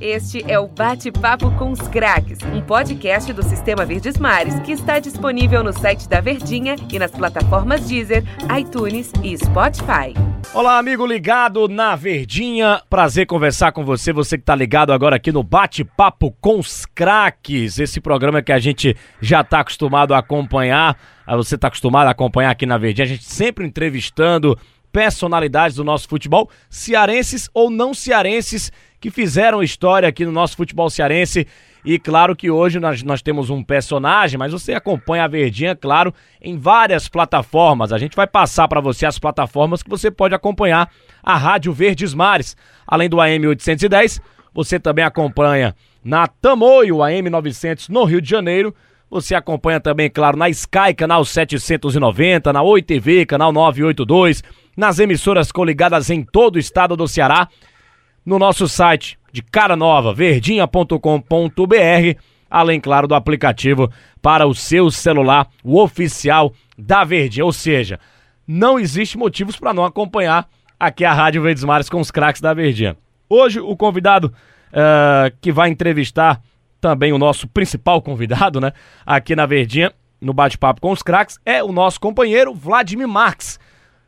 Este é o Bate-Papo com os Craques, um podcast do Sistema Verdes Mares que está disponível no site da Verdinha e nas plataformas Deezer, iTunes e Spotify. Olá, amigo ligado na Verdinha. Prazer conversar com você, você que está ligado agora aqui no Bate-Papo com os Craques. Esse programa que a gente já está acostumado a acompanhar, você está acostumado a acompanhar aqui na Verdinha, a gente sempre entrevistando personalidades do nosso futebol, cearenses ou não cearenses, que fizeram história aqui no nosso futebol cearense. E claro que hoje nós, nós temos um personagem, mas você acompanha a Verdinha, claro, em várias plataformas. A gente vai passar para você as plataformas que você pode acompanhar a Rádio Verdes Mares. Além do AM 810, você também acompanha na Tamoio, AM 900 no Rio de Janeiro. Você acompanha também, claro, na Sky, canal 790, na Oi TV, canal 982 nas emissoras coligadas em todo o estado do Ceará, no nosso site de cara nova, verdinha.com.br, além, claro, do aplicativo para o seu celular, o oficial da Verdinha. Ou seja, não existe motivos para não acompanhar aqui a Rádio Verdes Mares com os craques da Verdinha. Hoje, o convidado uh, que vai entrevistar também o nosso principal convidado, né, aqui na Verdinha, no bate-papo com os craques, é o nosso companheiro Vladimir Marques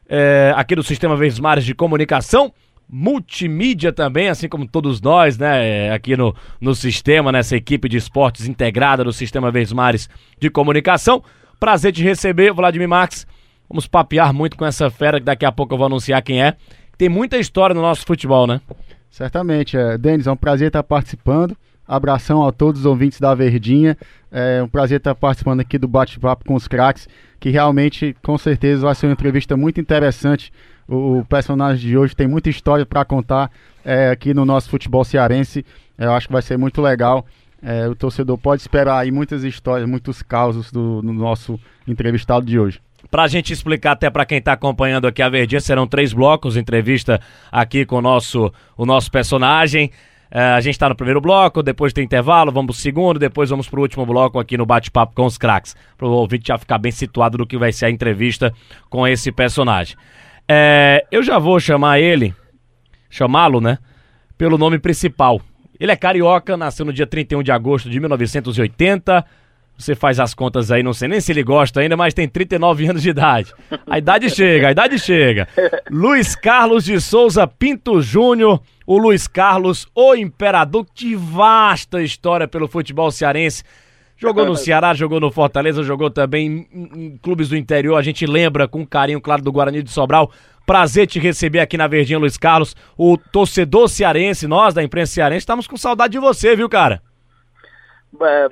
é, aqui do Sistema Verdes Mares de Comunicação, multimídia também, assim como todos nós, né, é, aqui no, no sistema, nessa equipe de esportes integrada do Sistema Verdes Mares de Comunicação. Prazer te receber, Vladimir Marques. Vamos papear muito com essa fera que daqui a pouco eu vou anunciar quem é. Tem muita história no nosso futebol, né? Certamente, é. Denis, é um prazer estar participando. Abração a todos os ouvintes da Verdinha. É um prazer estar participando aqui do bate-papo com os craques, que realmente, com certeza, vai ser uma entrevista muito interessante. O, personagem de hoje tem muita história para contar é, aqui no nosso futebol cearense. Eu acho que vai ser muito legal. É, o torcedor pode esperar aí muitas histórias, muitos causos do, nosso entrevistado de hoje. Para a gente explicar até para quem está acompanhando aqui a Verdinha, serão três blocos, entrevista aqui com o nosso, o nosso personagem. É, a gente está no primeiro bloco, depois tem intervalo, vamos pro segundo, depois vamos pro último bloco aqui no bate-papo com os craques. Para o ouvinte já ficar bem situado do que vai ser a entrevista com esse personagem. É, eu já vou chamar ele, chamá-lo, né? Pelo nome principal. Ele é carioca, nasceu no dia 31 de agosto de 1980 você faz as contas aí, não sei nem se ele gosta ainda, mas tem 39 anos de idade. A idade chega, a idade chega. Luiz Carlos de Souza Pinto Júnior, o Luiz Carlos, o imperador de vasta história pelo futebol cearense. Jogou no Ceará, jogou no Fortaleza, jogou também em, clubes do interior. A gente lembra com carinho, claro, do Guarani de Sobral. Prazer te receber aqui na Verdinha, Luiz Carlos. O torcedor cearense, nós da imprensa cearense, estamos com saudade de você, viu, cara? É,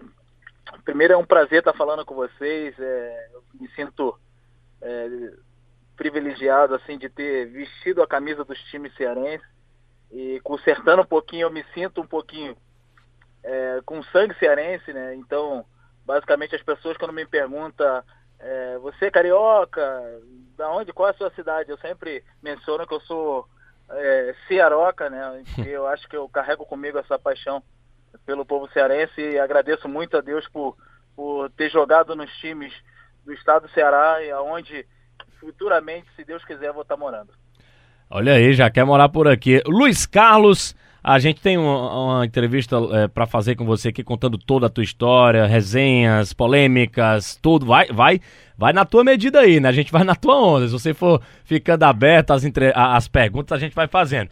primeiro é um prazer estar falando com vocês. É, eu me sinto é, privilegiado assim de ter vestido a camisa dos times cearenses e consertando um pouquinho, eu me sinto um pouquinho é, com sangue cearense, né? Então, basicamente as pessoas quando me perguntam é, você é carioca, da onde, qual é a sua cidade? Eu sempre menciono que eu sou é, cearoca, né? Eu acho que eu carrego comigo essa paixão pelo povo cearense e agradeço muito a Deus por, por ter jogado nos times do estado do Ceará e aonde futuramente, se Deus quiser, vou estar morando. Olha aí, já quer morar por aqui. Luiz Carlos, a gente tem uma, uma entrevista é, para fazer com você aqui contando toda a tua história, resenhas, polêmicas, tudo. Vai, vai, vai na tua medida aí, né? A gente vai na tua onda. Se você for ficando aberto às, entre... às perguntas, a gente vai fazendo.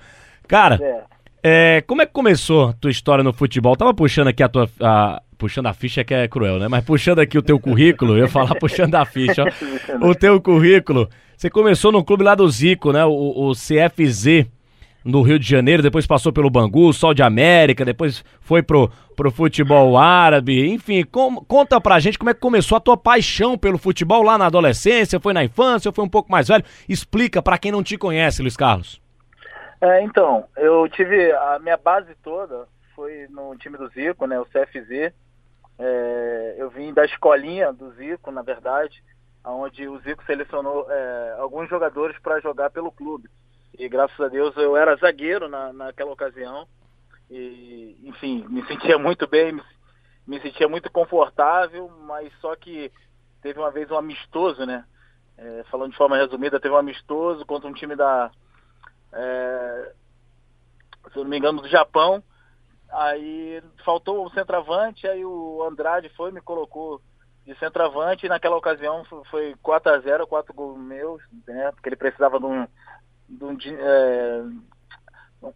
Cara, é. É, como é que começou a tua história no futebol? Tava puxando aqui a tua. A, puxando a ficha que é cruel, né? Mas puxando aqui o teu currículo, eu ia falar puxando a ficha, ó. O teu currículo. Você começou no clube lá do Zico, né? O, o CFZ no Rio de Janeiro, depois passou pelo Bangu, Sol de América, depois foi pro, pro futebol árabe, enfim, com, conta pra gente como é que começou a tua paixão pelo futebol lá na adolescência, foi na infância, foi um pouco mais velho, explica para quem não te conhece, Luiz Carlos. É, então, eu tive a minha base toda foi no time do Zico, né, o CFZ. É, eu vim da escolinha do Zico, na verdade, onde o Zico selecionou é, alguns jogadores para jogar pelo clube. E graças a Deus eu era zagueiro na, naquela ocasião. E, enfim, me sentia muito bem, me, me sentia muito confortável, mas só que teve uma vez um amistoso, né? É, falando de forma resumida, teve um amistoso contra um time da, é, se não me engano, do Japão. Aí faltou o centroavante, aí o Andrade foi me colocou de centroavante e naquela ocasião foi 4 a 0 quatro gols meus, né? Porque ele precisava de um, um, é,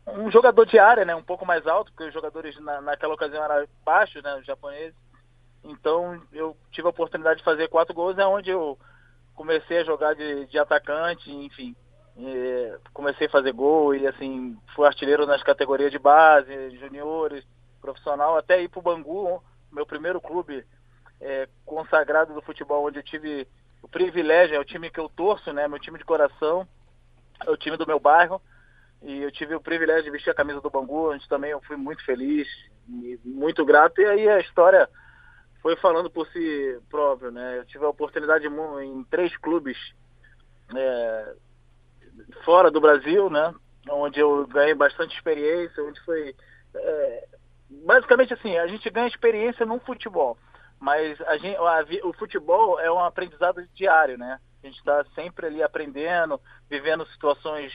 um jogador de área, né? Um pouco mais alto, porque os jogadores na, naquela ocasião eram baixos, né? Os japoneses. Então eu tive a oportunidade de fazer quatro gols, é onde eu comecei a jogar de, de atacante, enfim. comecei a fazer gol e assim, fui artilheiro nas categorias de base, juniores, profissional, até ir para o Bangu, meu primeiro clube é, consagrado do futebol, onde eu tive o privilégio, é o time que eu torço, né? Meu time de coração, o time do meu bairro. E eu tive o privilégio de vestir a camisa do Bangu, onde também eu fui muito feliz muito grato. E aí a história foi falando por si próprio, né? Eu tive a oportunidade em três clubes é, fora do Brasil, né? Onde eu ganhei bastante experiência, onde foi é, basicamente assim, a gente ganha experiência no futebol, mas a gente, a, o futebol é um aprendizado diário, né? A gente está sempre ali aprendendo, vivendo situações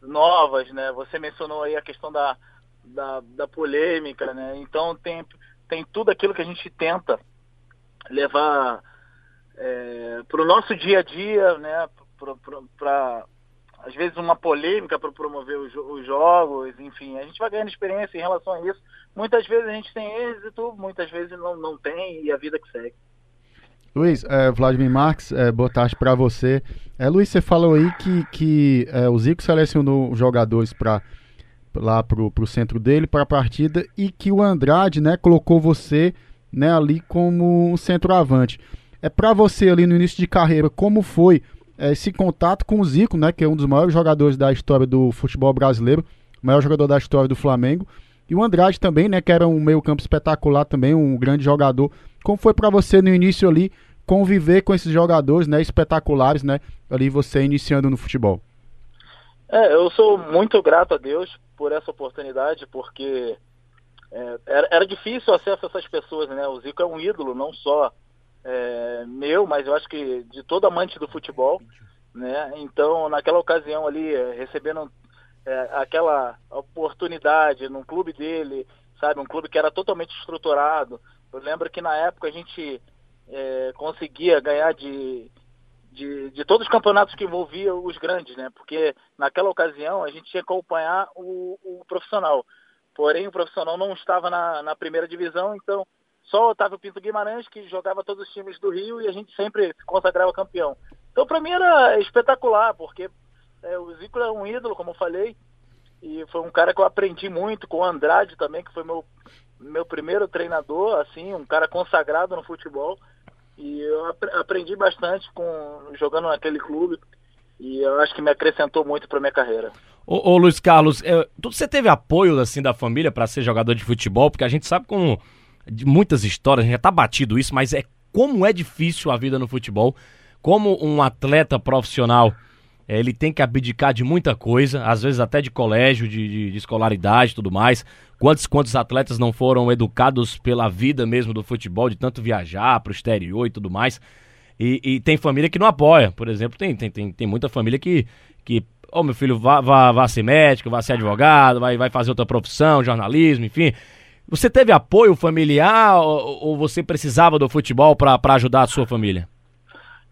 novas, né? Você mencionou aí a questão da, da, da polêmica, né? Então tem, tem tudo aquilo que a gente tenta levar é, para o nosso dia a dia, né? Para às vezes uma polêmica para promover os, os, jogos, enfim, a gente vai ganhando experiência em relação a isso. Muitas vezes a gente tem êxito, muitas vezes não, não tem e a vida que segue. Luiz, é, Vladimir Marques, é, boa tarde para você. É, Luiz, você falou aí que, que é, o Zico selecionou jogadores para lá pro, pro centro dele para a partida e que o Andrade, né, colocou você né, ali como um centroavante. É para você ali no início de carreira, como foi é, esse contato com o Zico, né, que é um dos maiores jogadores da história do futebol brasileiro, maior jogador da história do Flamengo, e o Andrade também, né, que era um meio-campo espetacular também, um grande jogador. Como foi para você no início ali conviver com esses jogadores, né, espetaculares, né, ali você iniciando no futebol? É, eu sou muito grato a Deus por essa oportunidade, porque é, era, era, difícil acesso a essas pessoas, né? O Zico é um ídolo, não só é, meu, mas eu acho que de todo amante do futebol, né? Então, naquela ocasião ali, é, recebendo é, aquela oportunidade num clube dele, sabe? Um clube que era totalmente estruturado. Eu lembro que na época a gente é, conseguia ganhar de, de, de, todos os campeonatos que envolviam os grandes, né? Porque naquela ocasião a gente tinha que acompanhar o, o profissional. Porém, o profissional não estava na, na primeira divisão, então só o Otávio Pinto Guimarães, que jogava todos os times do Rio e a gente sempre se consagrava campeão. Então, para mim era espetacular, porque é, o Zico é um ídolo, como eu falei, e foi um cara que eu aprendi muito com o Andrade também, que foi meu, meu primeiro treinador, assim, um cara consagrado no futebol. E eu aprendi bastante com jogando naquele clube. E eu acho que me acrescentou muito para minha carreira. Ô, ô, Luiz Carlos, é, você teve apoio assim da família para ser jogador de futebol? Porque a gente sabe como de muitas histórias, a gente já tá batido isso, mas é como é difícil a vida no futebol, como um atleta profissional é, ele tem que abdicar de muita coisa, às vezes até de colégio, de, de, de escolaridade e tudo mais. Quantos, quantos atletas não foram educados pela vida mesmo do futebol, de tanto viajar para o exterior e tudo mais. E, e, tem família que não apoia, por exemplo, tem, tem, tem, tem muita família que, que ô oh, meu filho, vá, vá, vá ser médico, vá ser advogado, vai, vai fazer outra profissão, jornalismo, enfim. Você teve apoio familiar ou, ou você precisava do futebol para ajudar a sua família?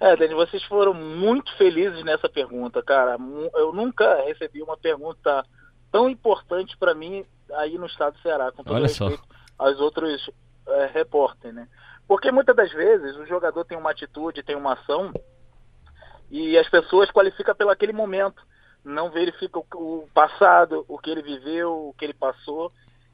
É, Dani, vocês foram muito felizes nessa pergunta, cara. Eu nunca recebi uma pergunta tão importante para mim aí no estado do Ceará, com todo Olha respeito só. aos outros é, repórteres, né? Porque muitas das vezes o jogador tem uma atitude, tem uma ação e as pessoas qualificam pelo aquele momento, não verificam o passado, o que ele viveu, o que ele passou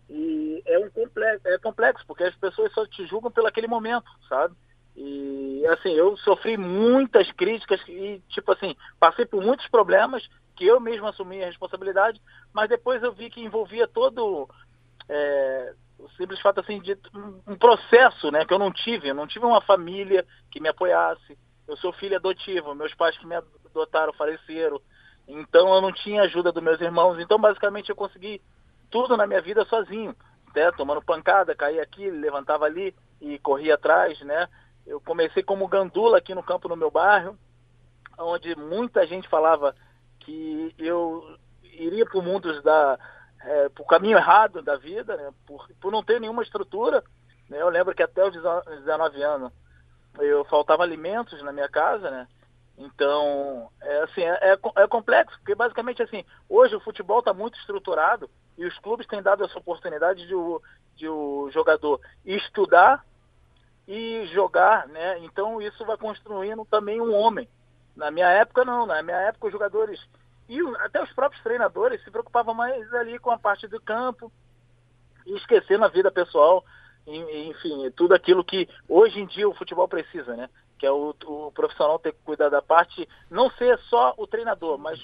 e é um complexo, é complexo porque as pessoas só te julgam pelo aquele momento, sabe? E assim, eu sofri muitas críticas e tipo assim, passei por muitos problemas que eu mesmo assumi a responsabilidade, mas depois eu vi que envolvia todo é, o simples fato assim de um processo, né, que eu não tive, eu não tive uma família que me apoiasse. Eu sou filho adotivo, meus pais que me adotaram faleceram. Então eu não tinha ajuda dos meus irmãos. Então basicamente eu consegui tudo na minha vida sozinho, né? tomando pancada, caía aqui, levantava ali e corria atrás, né? Eu comecei como gandula aqui no campo no meu bairro, onde muita gente falava que eu iria para o mundo da, é, por caminho errado da vida, né? por, por não ter nenhuma estrutura. Né? Eu lembro que até os 19 anos eu faltava alimentos na minha casa, né? Então, é assim, é, é, é complexo, porque basicamente assim, hoje o futebol está muito estruturado e os clubes têm dado essa oportunidade de o, de o jogador estudar e jogar, né? Então isso vai construindo também um homem. Na minha época não, na minha época os jogadores e até os próprios treinadores se preocupavam mais ali com a parte do campo e esquecendo a vida pessoal, enfim, tudo aquilo que hoje em dia o futebol precisa, né? Que é o, o profissional ter que cuidar da parte, não ser só o treinador, mas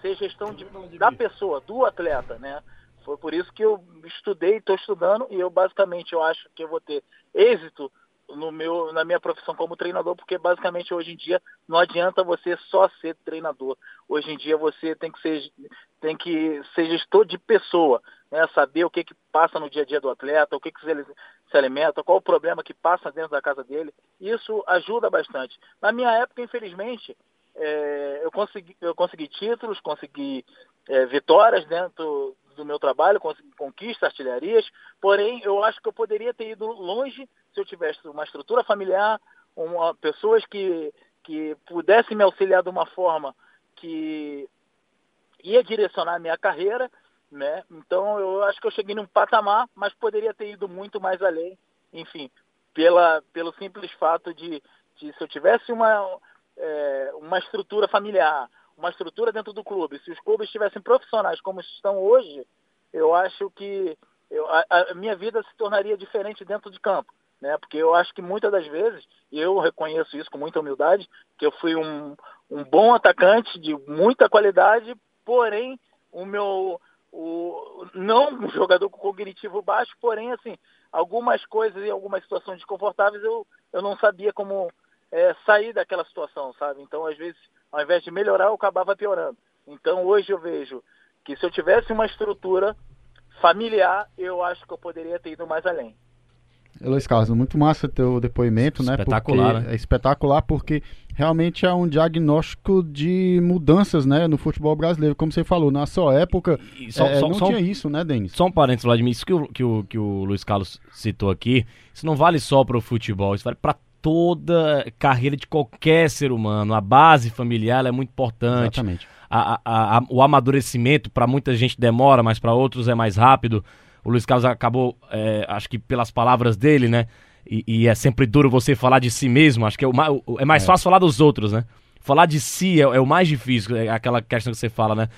ser gestão de, da pessoa, do atleta, né? Foi por isso que eu estudei, estou estudando e eu basicamente eu acho que eu vou ter êxito no meu, na minha profissão como treinador, porque basicamente hoje em dia não adianta você só ser treinador. Hoje em dia você tem que ser, tem que ser gestor de pessoa, né? saber o que, que passa no dia a dia do atleta, o que, que se, se alimenta, qual o problema que passa dentro da casa dele. Isso ajuda bastante. Na minha época, infelizmente, é, eu, consegui, eu consegui títulos, consegui é, vitórias dentro do meu trabalho, conquista, artilharias, porém eu acho que eu poderia ter ido longe se eu tivesse uma estrutura familiar, uma, pessoas que, que pudessem me auxiliar de uma forma que ia direcionar a minha carreira, né? Então eu acho que eu cheguei num patamar, mas poderia ter ido muito mais além, enfim, pela, pelo simples fato de, de se eu tivesse uma, é, uma estrutura familiar, uma estrutura dentro do clube. Se os clubes estivessem profissionais como estão hoje, eu acho que eu, a, a, minha vida se tornaria diferente dentro de campo. Né? Porque eu acho que muitas das vezes, e eu reconheço isso com muita humildade, que eu fui um, um bom atacante de muita qualidade, porém o meu o, não um jogador com cognitivo baixo, porém assim algumas coisas e algumas situações desconfortáveis eu, eu não sabia como é, sair daquela situação, sabe? Então às vezes ao invés de melhorar, eu acabava piorando. Então hoje eu vejo que se eu tivesse uma estrutura familiar, eu acho que eu poderia ter ido mais além. Luiz Carlos, muito massa teu depoimento, né? Espetacular, né? É espetacular porque realmente é um diagnóstico de mudanças, né, no futebol brasileiro. Como você falou, na sua época só, é, só, não só, tinha isso, né, Denis? Só um parênteses, Vladimir, isso que o, que, o, que o Luiz Carlos citou aqui, isso não vale só para o futebol, isso vale para toda carreira de qualquer ser humano. A base familiar é muito importante. Exatamente. A, a, a, o amadurecimento, para muita gente demora, mas para outros é mais rápido. O Luiz Carlos acabou, é, acho que pelas palavras dele, né? E, e, é sempre duro você falar de si mesmo. Acho que é, o, é mais é. fácil falar dos outros, né? Falar de si é, é, o mais difícil, é aquela questão que você fala, né?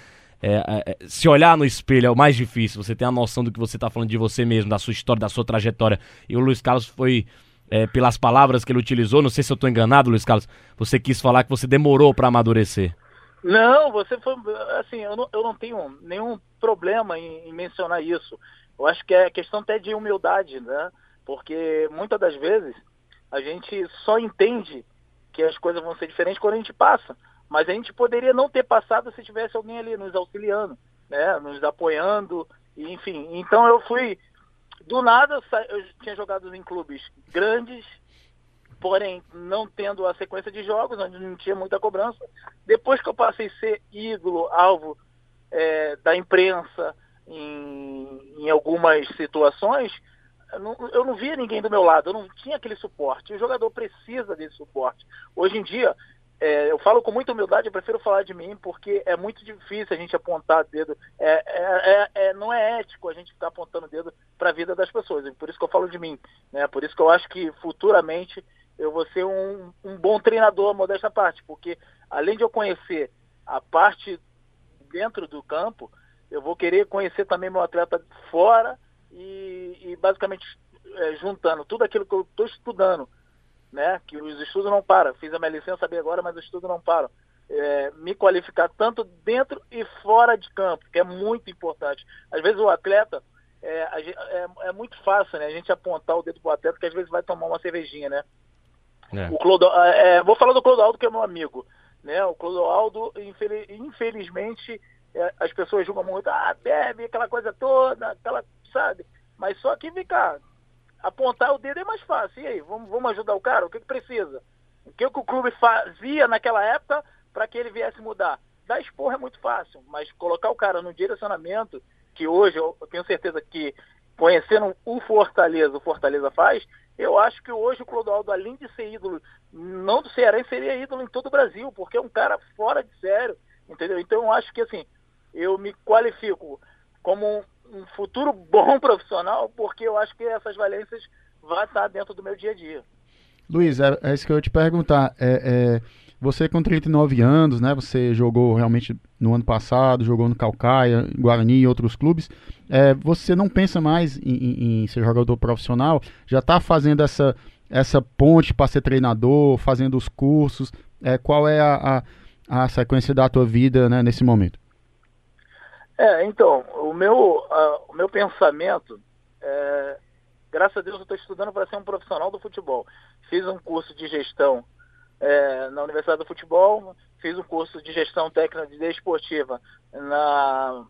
É, é, se olhar no espelho é o mais difícil. Você tem a noção do que você está falando de você mesmo, da sua história, da sua trajetória. E o Luiz Carlos foi é, pelas palavras que ele utilizou, não sei se eu estou enganado, Luiz Carlos, você quis falar que você demorou para amadurecer. Não, você foi, assim, eu não, eu não tenho nenhum problema em, em, mencionar isso. Eu acho que é questão até de humildade, né? Porque muitas das vezes a gente só entende que as coisas vão ser diferentes quando a gente passa. Mas a gente poderia não ter passado se tivesse alguém ali nos auxiliando, né? Nos apoiando, enfim. Então eu fui do nada, eu tinha jogado em clubes grandes, porém não tendo a sequência de jogos, onde não tinha muita cobrança. Depois que eu passei a ser ídolo, alvo é, da imprensa em, em algumas situações, eu não, eu não, via ninguém do meu lado, eu não tinha aquele suporte. O jogador precisa desse suporte. Hoje em dia, é, eu falo com muita humildade, eu prefiro falar de mim porque é muito difícil a gente apontar dedo. É, é, é, é não é ético a gente ficar apontando dedo para a vida das pessoas. Por isso que eu falo de mim. Né? Por isso que eu acho que futuramente eu vou ser um, um bom treinador, modesta parte, porque além de eu conhecer a parte dentro do campo, eu vou querer conhecer também meu atleta fora e, e basicamente é, juntando tudo aquilo que eu estou estudando né? Que os estudos não param. Fiz a minha licença bem agora, mas os estudos não param. É, me qualificar tanto dentro e fora de campo, que é muito importante. Às vezes o atleta é, é, é muito fácil, né? A gente apontar o dedo pro atleta que às vezes vai tomar uma cervejinha, né? É. O Clodo, é, é, vou falar do Clodoaldo, que é meu amigo. Né? O Clodoaldo, infeliz, infelizmente, as pessoas julgam muito, ah, bebe, aquela coisa toda, aquela, sabe? Mas só que, cá, apontar o dedo é mais fácil. E aí, vamos, vamos ajudar o cara? O que, que precisa? O que, que o clube fazia naquela época para que ele viesse mudar? Dar esporro é muito fácil, mas colocar o cara no direcionamento que hoje eu tenho certeza que conhecendo o Fortaleza, o Fortaleza faz, eu acho que hoje o Clodoaldo, além de ser ídolo, não do Ceará, seria ídolo em todo o Brasil, porque é um cara fora de sério, entendeu? Então eu acho que assim, eu me qualifico como um, um futuro bom profissional, porque eu acho que essas valências vão estar dentro do meu dia a dia. Luiz, é, é isso que eu ia te perguntar. É, é, você com 39 anos, né? Você jogou realmente no ano passado, jogou no Calcaia, Guarani e outros clubes. É, você não pensa mais em, em, em ser jogador profissional? Já está fazendo essa, essa ponte para ser treinador, fazendo os cursos? É, qual é a, a, a sequência da tua vida né, nesse momento? É, então, o meu, uh, o meu pensamento, é, graças a Deus eu estou estudando para ser um profissional do futebol. Fiz um curso de gestão é, na Universidade do Futebol, fiz um curso de gestão técnica de desportiva na,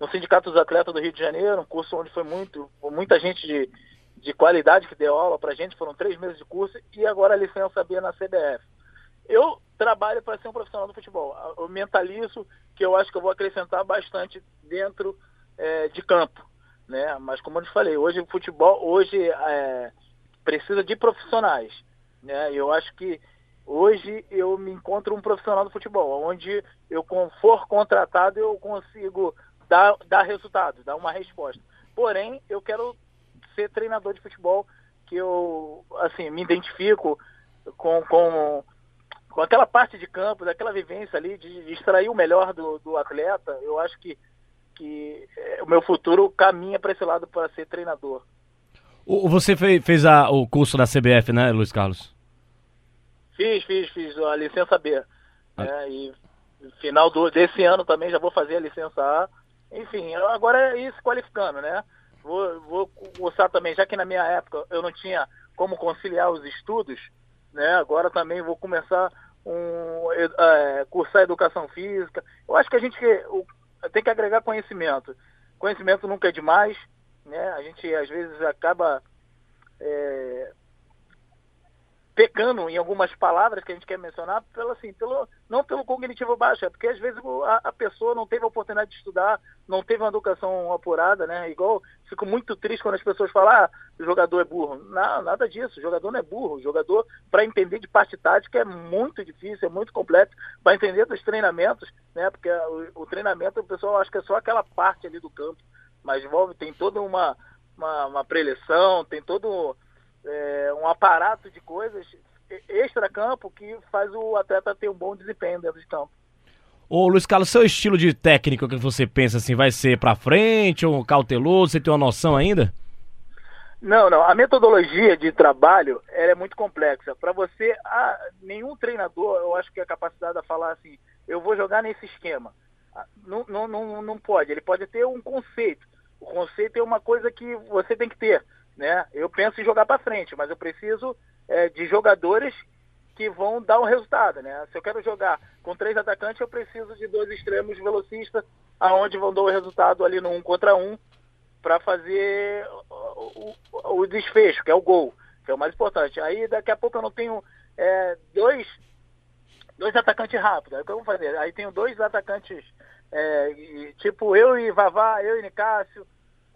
no Sindicato dos Atletas do Rio de Janeiro, um curso onde foi muito, muita gente de, de qualidade que deu aula para gente, foram três meses de curso, e agora a licença B na CBF. Eu trabalho para ser um profissional do futebol. Eu mentalizo que eu acho que eu vou acrescentar bastante dentro é, de campo. Né? Mas como eu te falei, hoje o futebol hoje é, precisa de profissionais. Né? Eu acho que hoje eu me encontro um profissional do futebol, onde eu for contratado eu consigo dar, dar resultado, dar uma resposta. Porém, eu quero ser treinador de futebol que eu assim me identifico com, com com aquela parte de campo, daquela vivência ali, de, extrair o melhor do, do atleta, eu acho que, que é, o meu futuro caminha para esse lado para ser treinador. Você fez, a, o curso da CBF, né, Luiz Carlos? Fiz, fiz, fiz a licença B. Ah. Né, e final do, desse ano também já vou fazer a licença A. Enfim, agora é ir se qualificando, né? Vou, vou gostar também, já que na minha época eu não tinha como conciliar os estudos, né? Agora também vou começar um, é, cursar educação física. Eu acho que a gente tem que agregar conhecimento. Conhecimento nunca é demais, né? A gente às vezes acaba é, pecando em algumas palavras que a gente quer mencionar, pelo, assim, pelo, não pelo cognitivo baixo, é porque às vezes a, a, pessoa não teve a oportunidade de estudar, não teve uma educação apurada, né? Igual, fico muito triste quando as pessoas falam, ah, o jogador é burro. Não, nada disso, o jogador não é burro. O jogador, para entender de parte tática, é muito difícil, é muito complexo. Para entender dos treinamentos, né? Porque o, o, treinamento, o pessoal acha que é só aquela parte ali do campo, mas envolve, tem toda uma, uma, uma preleção, tem todo é, um aparato de coisas extra-campo que faz o atleta ter um bom desempenho dentro de campo. Ô Luiz Carlos, seu estilo de técnico que você pensa assim, vai ser para frente ou cauteloso? Você tem uma noção ainda? Não, não. A metodologia de trabalho é muito complexa. Para você, ah, nenhum treinador, eu acho que é capacitado a falar assim, eu vou jogar nesse esquema. Ah, não, não, não, não pode. Ele pode ter um conceito. O conceito é uma coisa que você tem que ter né? Eu penso em jogar para frente, mas eu preciso é, de jogadores que vão dar um resultado, né? Se eu quero jogar com três atacantes, eu preciso de dois extremos velocistas, aonde vão dar o resultado ali no um contra um, para fazer o, o, o, desfecho, que é o gol, que é o mais importante. Aí daqui a pouco eu não tenho é, dois dois atacantes rápidos. Aí o que eu vou fazer? Aí tenho dois atacantes, é, tipo eu e Vavá, eu e Nicásio,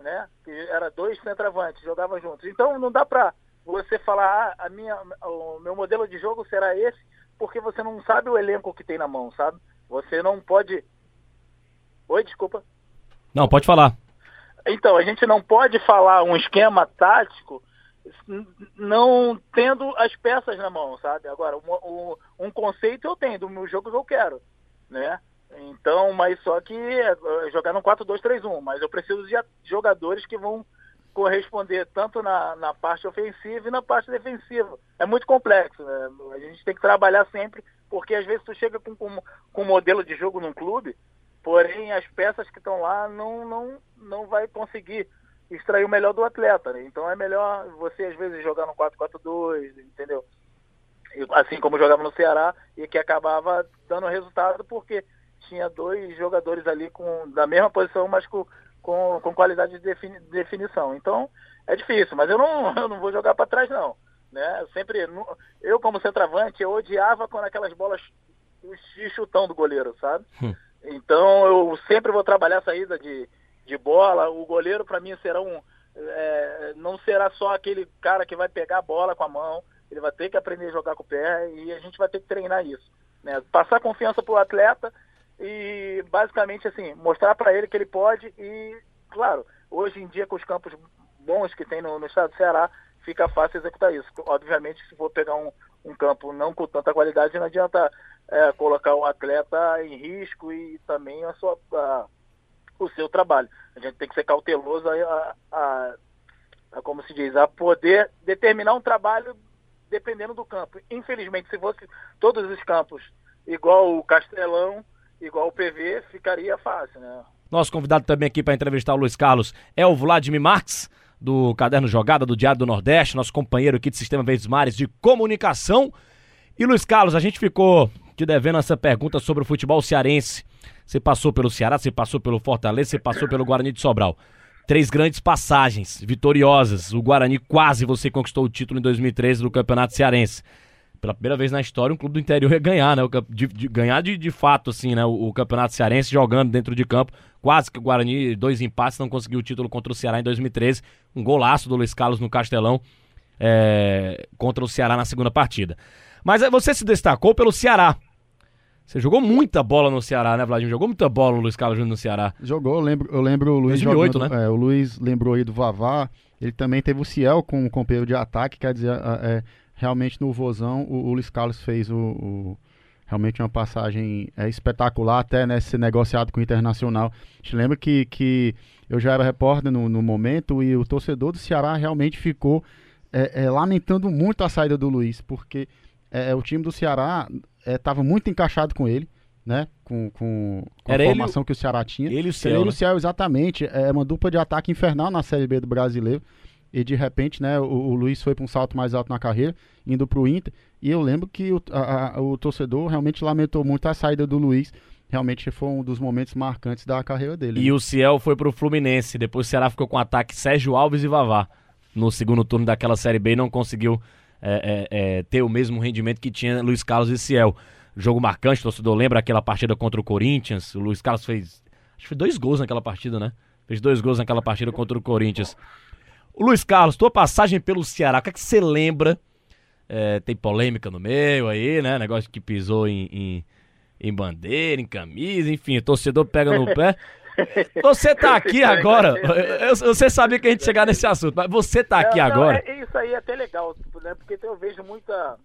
né? Que era dois centroavantes, jogavam juntos. Então não dá para você falar, ah, a minha, o meu modelo de jogo será esse, porque você não sabe o elenco que tem na mão, sabe? Você não pode. Oi, desculpa. Não, pode falar. Então, a gente não pode falar um esquema tático não tendo as peças na mão, sabe? Agora, um, um, conceito eu tenho do meu jogo que eu quero, né? Então, mas só que é, jogar no 4-2-3-1, mas eu preciso de jogadores que vão corresponder tanto na, na parte ofensiva e na parte defensiva. É muito complexo, né? A gente tem que trabalhar sempre, porque às vezes tu chega com, com, com um modelo de jogo num clube, porém as peças que estão lá não, não, não vai conseguir extrair o melhor do atleta, né? Então é melhor você às vezes jogar no 4-4-2, entendeu? Assim como jogava no Ceará e que acabava dando resultado porque tinha dois jogadores ali com da mesma posição, mas com, com, com qualidade de defini, definição. Então, é difícil, mas eu não, eu não vou jogar para trás, não. Né? Eu sempre, eu como centroavante, eu odiava quando aquelas bolas de chutão do goleiro, sabe? Hum. Então, eu sempre vou trabalhar a saída de, de bola. O goleiro, para mim, será um. É, não será só aquele cara que vai pegar a bola com a mão, ele vai ter que aprender a jogar com o pé e a gente vai ter que treinar isso. Né? Passar confiança para o atleta e basicamente assim, mostrar para ele que ele pode e, claro, hoje em dia com os campos bons que tem no, no estado do Ceará, fica fácil executar isso. Obviamente, se for pegar um, um campo não com tanta qualidade, não adianta é, colocar o atleta em risco e também a sua, a, o seu trabalho. A gente tem que ser cauteloso a, a, a, como se diz, a poder determinar um trabalho dependendo do campo. Infelizmente, se fosse todos os campos igual o Castelão, igual o PV, ficaria fácil, né? Nosso convidado também aqui para entrevistar o Luiz Carlos é o Vladimir Marques, do Caderno Jogada, do Diário do Nordeste, nosso companheiro aqui do Sistema Verdes Mares de Comunicação. E Luiz Carlos, a gente ficou te devendo essa pergunta sobre o futebol cearense. Você passou pelo Ceará, você passou pelo Fortaleza, você passou pelo Guarani de Sobral. Três grandes passagens vitoriosas. O Guarani quase você conquistou o título em 2013 do Campeonato Cearense pela primeira vez na história, um clube do interior ia ganhar, né? De, de, ganhar de, de fato, assim, né? O, o, Campeonato Cearense jogando dentro de campo. Quase que o Guarani, dois empates, não conseguiu o título contra o Ceará em 2013. Um golaço do Luiz Carlos no Castelão é, contra o Ceará na segunda partida. Mas é, você se destacou pelo Ceará. Você jogou muita bola no Ceará, né, Vladimir? Jogou muita bola o Luiz Carlos Júnior no Ceará. Jogou, eu lembro, eu lembro o Luiz 2008, jogando, né? É, o Luiz lembrou aí do Vavá. Ele também teve o Ciel com o companheiro de ataque, quer dizer, é, realmente no Vozão o, o Luiz Carlos fez o, o realmente uma passagem é, espetacular, até né, ser negociado com o Internacional. A gente lembra que, que eu já era repórter no, no momento e o torcedor do Ceará realmente ficou é, é, lamentando muito a saída do Luiz, porque é, o time do Ceará estava muito encaixado com ele, né? Com, com, com a formação ele, que o Ceará tinha. Ele e o Ciel. Ele e o né? Ciel, exatamente. É uma dupla de ataque infernal na Série B do Brasileiro e de repente, né, o, o Luiz foi para um salto mais alto na carreira, indo para o Inter, e eu lembro que o, a, a, o torcedor realmente lamentou muito a saída do Luiz, realmente foi um dos momentos marcantes da carreira dele. E né? o Ciel foi para o Fluminense, depois o Ceará ficou com o ataque Sérgio Alves e Vavá, no segundo turno daquela Série B, e não conseguiu é, é, é, ter o mesmo rendimento que tinha Luiz Carlos e Ciel. Jogo marcante, o torcedor lembra aquela partida contra o Corinthians, o Luiz Carlos fez, acho que foi dois gols naquela partida, né? Fez dois gols naquela partida contra o Corinthians. Luiz Carlos, tua passagem pelo Ceará, o que, é que você lembra? É, tem polêmica no meio aí, né? Negócio que pisou em, em, em bandeira, em camisa, enfim, o torcedor pega no pé. Você tá aqui agora. Eu, você sabia que a gente chegar nesse assunto, mas você tá aqui é, não, agora. É, isso aí é até legal, né? Porque eu vejo muita.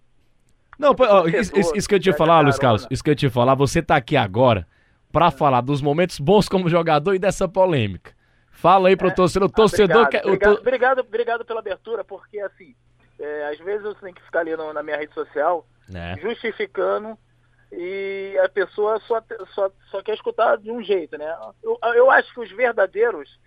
Não, ó, isso, isso, que eu te ia falar, Luiz Carlos, isso que eu te ia falar, você tá aqui agora para falar dos momentos bons como jogador e dessa polêmica. Fala aí pro é, torcedor. O torcedor obrigado, quer, obrigado, obrigado, obrigado, pela abertura, porque assim, é, às vezes eu tenho que ficar ali no, na minha rede social é. justificando e a pessoa só, só, só quer escutar de um jeito, né? Eu, eu acho que os verdadeiros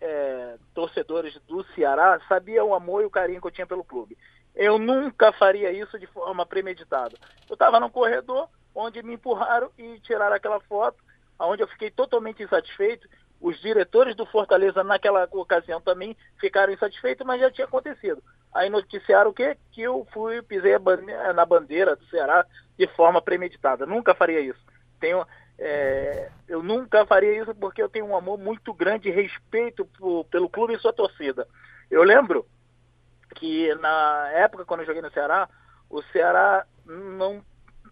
é, torcedores do Ceará sabiam o amor e o carinho que eu tinha pelo clube. Eu nunca faria isso de forma premeditada. Eu estava no corredor onde me empurraram e tiraram aquela foto, onde eu fiquei totalmente insatisfeito os diretores do Fortaleza naquela ocasião também ficaram insatisfeitos, mas já tinha acontecido. Aí noticiaram o quê? Que eu fui, pisei na bandeira do Ceará de forma premeditada. Nunca faria isso. Tenho, é, eu nunca faria isso porque eu tenho um amor muito grande e respeito pelo clube e sua torcida. Eu lembro que na época, quando eu joguei no Ceará, o Ceará não,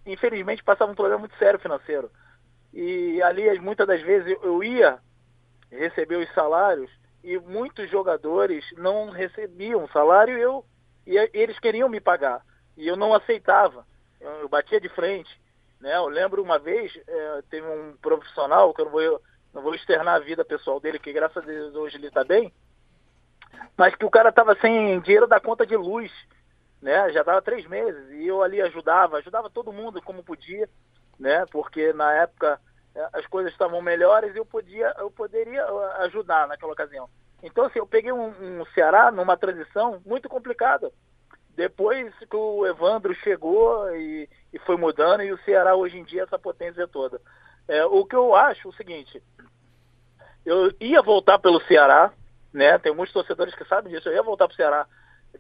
infelizmente, passava um problema muito sério financeiro. E ali, muitas das vezes, eu ia receber os salários e muitos jogadores não recebiam salário e eu e eles queriam me pagar e eu não aceitava. Eu, eu batia de frente, né? Eu lembro uma vez é, teve um profissional que eu não vou não vou externar a vida pessoal dele que graças a Deus hoje ele está bem, mas que o cara estava sem dinheiro da conta de luz, né? Já estava três meses e eu ali ajudava, ajudava todo mundo como podia, né? Porque na época as coisas estavam melhores e eu podia eu poderia uh, ajudar naquela ocasião. Então assim, eu peguei um, um Ceará numa transição muito complicada. Depois que o Evandro chegou e, e, foi mudando e o Ceará hoje em dia essa potência toda. É, o que eu acho é o seguinte, eu ia voltar pelo Ceará, né? Tem muitos torcedores que sabem disso. Eu ia voltar para o Ceará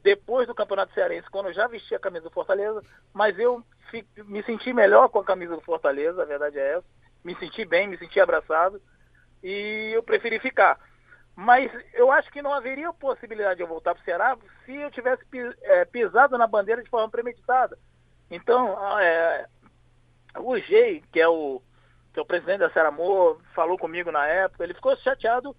depois do Campeonato Cearense, quando eu já vesti a camisa do Fortaleza, mas eu me senti melhor com a camisa do Fortaleza, a verdade é essa me senti bem, me senti abraçado. e eu preferi ficar. Mas eu acho que não haveria possibilidade de eu voltar para o Ceará se eu tivesse é, pisado na bandeira de forma premeditada. Então, é, o Gei, que é o, que é o presidente da Serra Amor, falou comigo na época, ele ficou chateado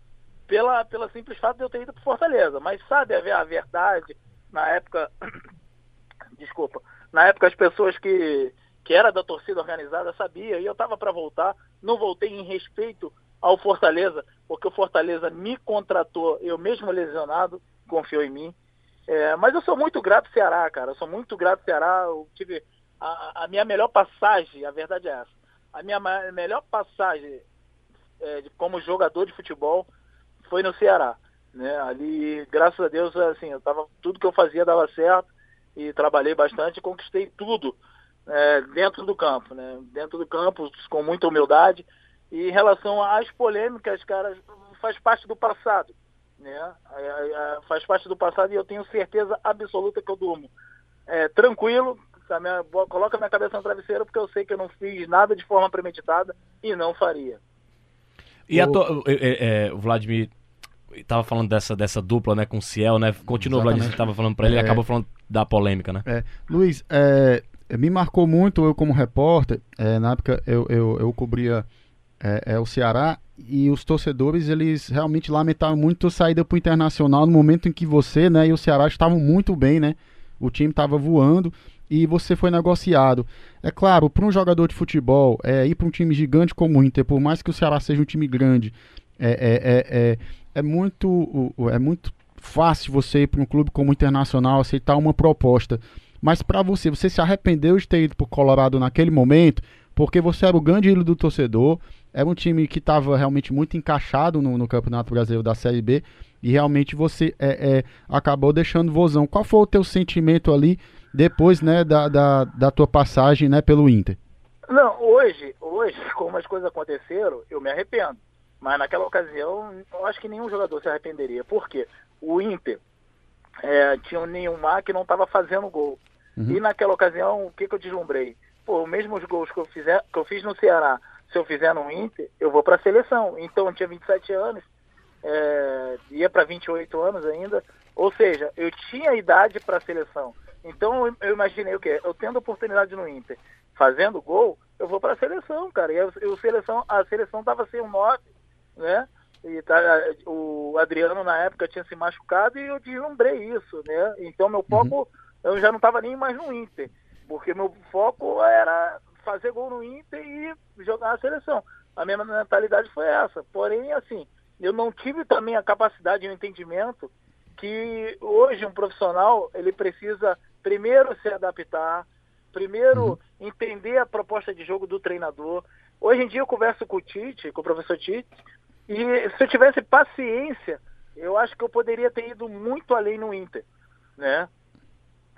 pela, pela simples fato de eu ter ido para Fortaleza. Mas sabe a verdade, na época, desculpa, na época as pessoas que, que era da torcida organizada sabia e eu estava para voltar, não voltei em respeito ao Fortaleza, porque o Fortaleza me contratou, eu mesmo lesionado, confiou em mim. É, mas eu sou muito grato ao Ceará, cara. Eu sou muito grato ao Ceará. Eu tive a, a minha melhor passagem, a verdade é essa. A minha melhor passagem é, de, como jogador de futebol foi no Ceará. Né? Ali, graças a Deus, assim, eu tava, tudo que eu fazia dava certo e trabalhei bastante conquistei tudo é, dentro do campo, né? Dentro do campo, com muita humildade. E em relação às polêmicas, cara, faz parte do passado. Né? Faz parte do passado e eu tenho certeza absoluta que eu durmo é, tranquilo, a minha, coloca minha cabeça no travesseiro porque eu sei que eu não fiz nada de forma premeditada e não faria. E o, to... é, é, o Vladimir estava falando dessa, dessa dupla né, com o Ciel, né? Continua, Exatamente. Vladimir, estava falando para ele, é, acabou falando da polêmica, né? É, Luiz, é, me marcou muito, eu como repórter, é, na época eu, eu, eu cobria é, é, o Ceará e os torcedores eles realmente lamentaram muito a saída para o Internacional no momento em que você né, e o Ceará estavam muito bem, né? O time estava voando e você foi negociado. É claro, para um jogador de futebol, é, ir para um time gigante como o Inter, por mais que o Ceará seja um time grande, é, é, é, é, é muito, é muito fácil você ir para um clube como o Internacional aceitar uma proposta. Mas para você, você se arrependeu de ter ido para o Colorado naquele momento, porque você era o grande ídolo do torcedor, era um time que estava realmente muito encaixado no, no, Campeonato Brasileiro da Série B e realmente você é, é, acabou deixando vozão. Qual foi o teu sentimento ali depois né, da, da, da tua passagem né, pelo Inter? Não, hoje, hoje, como as coisas aconteceram, eu me arrependo. Mas naquela ocasião, eu acho que nenhum jogador se arrependeria. Por quê? O Inter é, tinha o Neymar que não estava fazendo gol. Uhum. E naquela ocasião, o que, que eu deslumbrei? Pô, mesmo os gols que eu, fizer, que eu fiz no Ceará, se eu fizer no Inter, eu vou para a seleção. Então eu tinha 27 anos, é, ia para 28 anos ainda, ou seja, eu tinha idade para a seleção. Então eu, eu imaginei o quê? Eu tendo oportunidade no Inter, fazendo gol, eu vou para a seleção, cara. E eu, eu, seleção, a seleção estava sem um 9, né? E tá, o Adriano na época tinha se machucado e eu deslumbrei isso, né? Então meu foco, uhum. Eu já não estava nem mais no Inter, porque meu foco era fazer gol no Inter e jogar na seleção. A minha mentalidade foi essa. Porém, assim, eu não tive também a capacidade e o entendimento que hoje um profissional ele precisa primeiro se adaptar, primeiro uhum. entender a proposta de jogo do treinador. Hoje em dia eu converso com o Tite, com o professor Tite, e se eu tivesse paciência, eu acho que eu poderia ter ido muito além no Inter, né?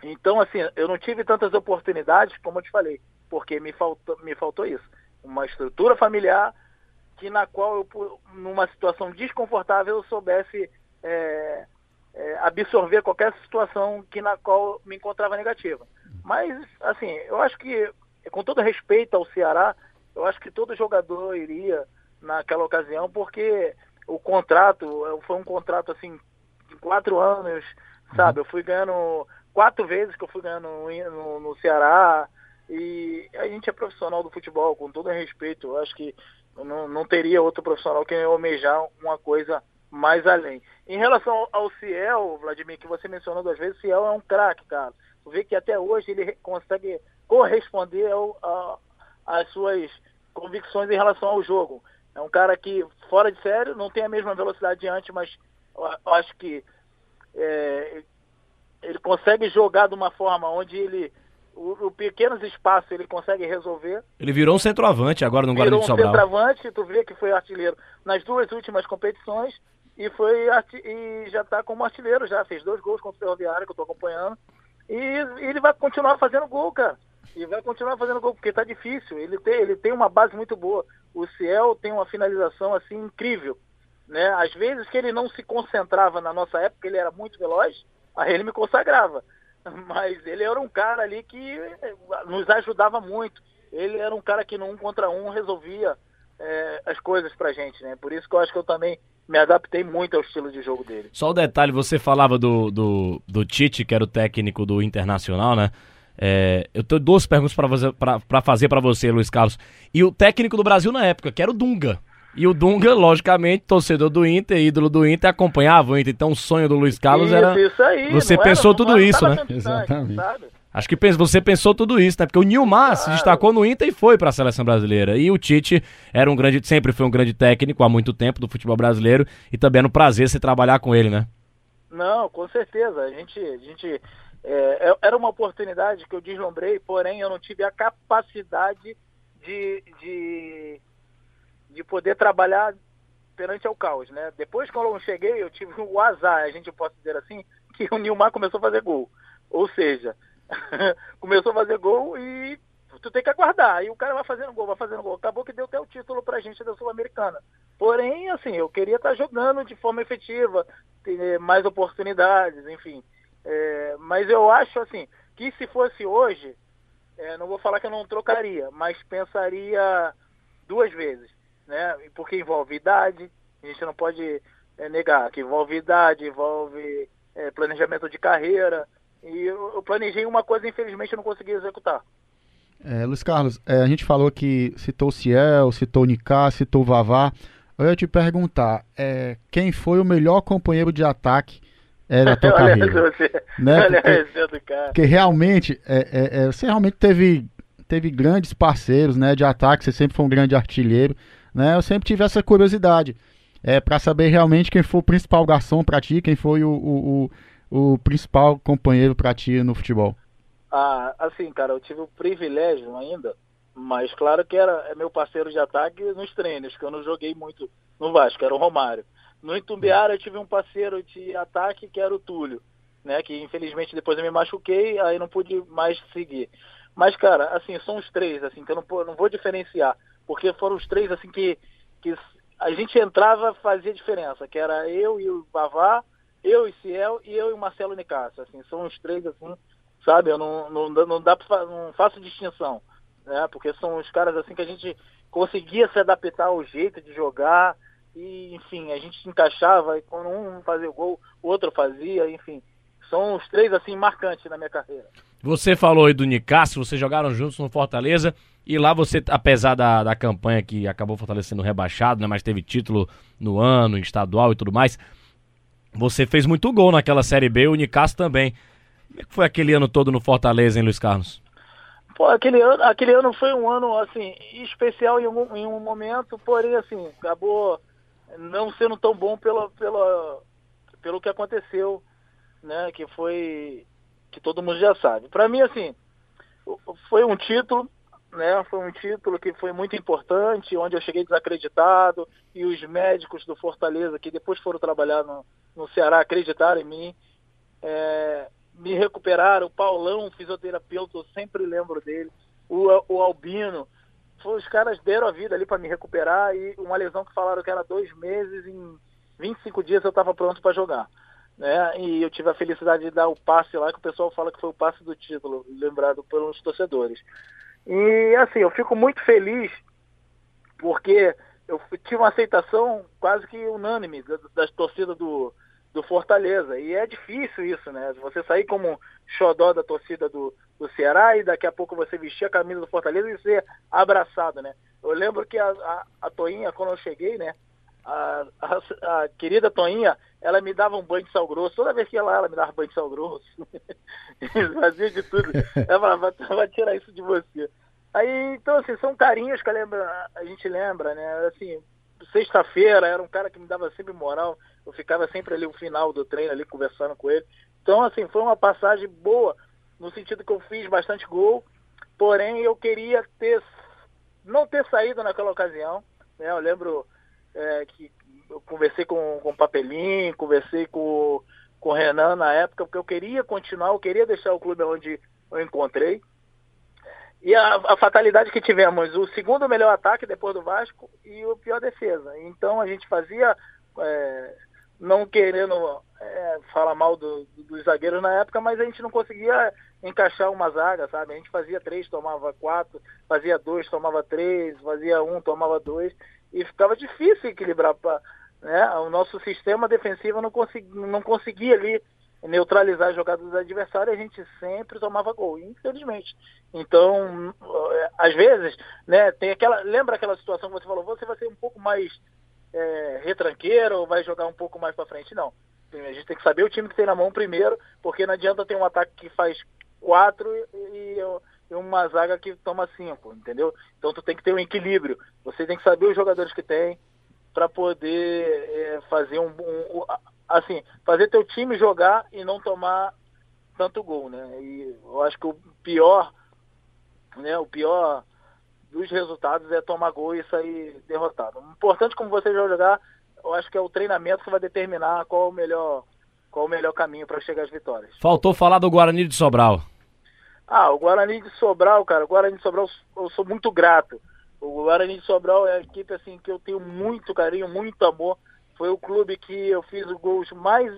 Então, assim, eu não tive tantas oportunidades, como eu te falei porque me faltou, me faltou isso. Uma estrutura familiar que na qual eu, numa situação desconfortável, eu soubesse é, é, absorver qualquer situação que na qual me encontrava negativa. Mas, assim, eu acho que, com todo respeito ao Ceará, eu acho que todo jogador iria naquela ocasião, porque o contrato foi um contrato, assim, de quatro anos, sabe? Eu fui ganhando quatro vezes que eu fui ganhando no, no, Ceará, e a gente é profissional do futebol, com todo respeito. Eu acho que não, não teria outro profissional que almejar uma coisa mais além. Em relação ao Ciel, Vladimir, que você mencionou duas vezes, o Ciel é um craque, cara. Vê que até hoje ele consegue corresponder às suas convicções em relação ao jogo. É um cara que, fora de sério, não tem a mesma velocidade de antes, mas eu acho que é, ele consegue jogar de uma forma onde ele o, o, pequenos espaços ele consegue resolver. Ele virou um centroavante agora no Guarani de Sobral. Virou um centroavante, tu vê que foi artilheiro nas duas últimas competições e foi e já está como artilheiro, já fez dois gols contra o Ferroviário, que eu estou acompanhando. E, e ele vai continuar fazendo gol, cara. E vai continuar fazendo gol, porque está difícil. Ele tem, ele tem uma base muito boa. O Ciel tem uma finalização assim incrível. Né? Às vezes que ele não se concentrava na nossa época, ele era muito veloz, aí ele me consagrava. mas ele era um cara ali que nos ajudava muito. Ele era um cara que no um contra um resolvia é, as coisas pra gente, né? Por isso que eu acho que eu também me adaptei muito ao estilo de jogo dele. Só um detalhe, você falava do, do, do Tite, que era o técnico do Internacional, né? É, eu tenho duas perguntas para fazer para você, Luiz Carlos. E o técnico do Brasil na época, que era o Dunga. E o Dunga, logicamente, torcedor do Inter, ídolo do Inter, acompanhava o Inter. Então o sonho do Luiz Carlos isso, era. Isso aí, você pensou era, tudo isso, né? Exatamente. Sabe? Acho que você pensou tudo isso, né? Porque o Nilmar claro. se destacou no Inter e foi para a seleção brasileira. E o Tite era um grande, sempre foi um grande técnico há muito tempo do futebol brasileiro e também era um prazer se trabalhar com ele, né? Não, com certeza. A gente, a gente é, é era uma oportunidade que eu deslumbrei, porém eu não tive a capacidade de, de, de poder trabalhar perante ao caos, né? Depois quando eu cheguei, eu tive o azar, a gente pode dizer assim, que o Nilmar começou a fazer gol. Ou seja, começou a fazer gol e tu tem que aguardar. E o cara vai fazendo gol, vai fazendo gol. Acabou que deu até o título pra gente da Sul-Americana. Porém, assim, eu queria estar jogando de forma efetiva, ter mais oportunidades, enfim. É, mas eu acho, assim, que se fosse hoje, é, não vou falar que eu não trocaria, mas pensaria duas vezes, né? Porque envolve idade, a gente não pode é, negar que envolve idade, envolve é, planejamento de carreira, e eu, eu planejei uma coisa, infelizmente, eu não consegui executar. É, Luiz Carlos, é, a gente falou que citou o Ciel, citou o Nicá, citou o Vavá. Eu ia te perguntar, quem foi o melhor companheiro de ataque é, da tua carreira? Você, né? Olha porque, do cara. porque realmente, você realmente teve, teve grandes parceiros né, de ataque, você sempre foi um grande artilheiro. Né? Eu sempre tive essa curiosidade é, para saber realmente quem foi o principal garçom para ti, quem foi o, o, o principal companheiro para ti no futebol? Ah, assim, cara, eu tive o privilégio ainda, mas claro que era é meu parceiro de ataque nos treinos, que eu não joguei muito no Vasco, era o Romário. No Itumbiara eu tive um parceiro de ataque que era o Túlio, né, que infelizmente depois eu me machuquei, aí não pude mais seguir. Mas, cara, assim, são os três, assim, que eu não, não vou diferenciar, porque foram os três, assim, que, que a gente entrava fazia diferença, que era eu e o Bavá, eu e Ciel e eu e o Marcelo Nicasso, assim, são os três assim, sabe? Eu não, não, não dá para não faço distinção, né? Porque são os caras assim que a gente conseguia se adaptar ao jeito de jogar e, enfim, a gente se encaixava e quando um fazia o gol, o outro fazia, enfim. São os três assim marcantes na minha carreira. Você falou aí do Nicasso, vocês jogaram juntos no Fortaleza e lá você, apesar da, da campanha que acabou fortalecendo rebaixado, né, mas teve título no ano, estadual e tudo mais, você fez muito gol naquela Série B, o Nicasso também. Como é que foi aquele ano todo no Fortaleza, hein, Luiz Carlos? Pô, aquele ano, aquele ano foi um ano, assim, especial em um, em um momento, porém, assim, acabou não sendo tão bom pelo, pelo, pelo que aconteceu, né, que foi, que todo mundo já sabe. Para mim, assim, foi um título, né? Foi um título que foi muito importante, onde eu cheguei desacreditado e os médicos do Fortaleza, que depois foram trabalhar no, no Ceará, acreditaram em mim, é, me recuperaram. O Paulão, fisioterapeuta, eu sempre lembro dele. O, o Albino, os caras deram a vida ali para me recuperar e uma lesão que falaram que era dois meses, em 25 dias eu estava pronto para jogar. Né? E eu tive a felicidade de dar o passe lá, que o pessoal fala que foi o passe do título, lembrado pelos torcedores. E assim, eu fico muito feliz porque eu tive uma aceitação quase que unânime das, das torcidas do, do Fortaleza. E é difícil isso, né? Você sair como xodó da torcida do, do Ceará e daqui a pouco você vestir a camisa do Fortaleza e ser abraçado, né? Eu lembro que a, a, a Toinha, quando eu cheguei, né? A, a, a, querida Toinha, ela me dava um banho de sal grosso. Toda vez que ia lá, ela me dava banho de sal grosso. Fazia de tudo. Ela falava, vai tirar isso de você. Aí, então, assim, são carinhos que a, lembra, a gente lembra, né? Assim, sexta-feira era um cara que me dava sempre moral. Eu ficava sempre ali no final do treino, ali conversando com ele. Então, assim, foi uma passagem boa, no sentido que eu fiz bastante gol. Porém, eu queria ter, não ter saído naquela ocasião. Né? Eu lembro é, que eu conversei com, com o Papelinho, conversei com, com o Renan na época, porque eu queria continuar, eu queria deixar o clube onde eu encontrei. E a, a, fatalidade que tivemos, o segundo melhor ataque depois do Vasco e o pior defesa. Então a gente fazia, é, não querendo é, falar mal do, do, dos zagueiros na época, mas a gente não conseguia encaixar uma zaga, sabe? A gente fazia três, tomava quatro, fazia dois, tomava três, fazia um, tomava dois, e ficava difícil equilibrar. Pra, né? O nosso sistema defensivo não, consegui, não conseguia ali neutralizar as jogadas dos adversários, a gente sempre tomava gol, infelizmente. Então, às vezes, né, tem aquela. Lembra aquela situação que você falou, você vai ser um pouco mais é, retranqueiro ou vai jogar um pouco mais para frente? Não. A gente tem que saber o time que tem na mão primeiro, porque não adianta ter um ataque que faz quatro e, e uma zaga que toma cinco, entendeu? Então tu tem que ter um equilíbrio. Você tem que saber os jogadores que tem para poder é, fazer um, um, assim, fazer teu time jogar e não tomar tanto gol, né? E eu acho que o pior, né, o pior dos resultados é tomar gol e sair derrotado. O importante como você vai jogar, eu acho que é o treinamento que vai determinar qual o melhor qual o melhor caminho para chegar às vitórias. Faltou falar do Guarani de Sobral. Ah, o Guarani de Sobral, cara, o Guarani de Sobral eu sou muito grato. O Guarani de Sobral é a equipe assim que eu tenho muito carinho, muito amor. Foi o clube que eu fiz os gols mais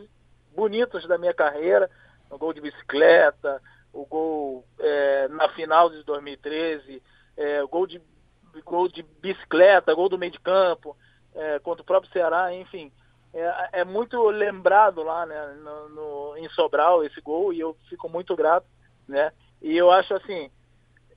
bonitos da minha carreira, o gol de bicicleta, o gol é, na final de 2013, é, o gol de, gol de bicicleta, gol do meio de campo, é, contra o próprio Ceará, enfim. É, é muito lembrado lá né, no, no, em Sobral esse gol e eu fico muito grato. Né? E eu acho assim,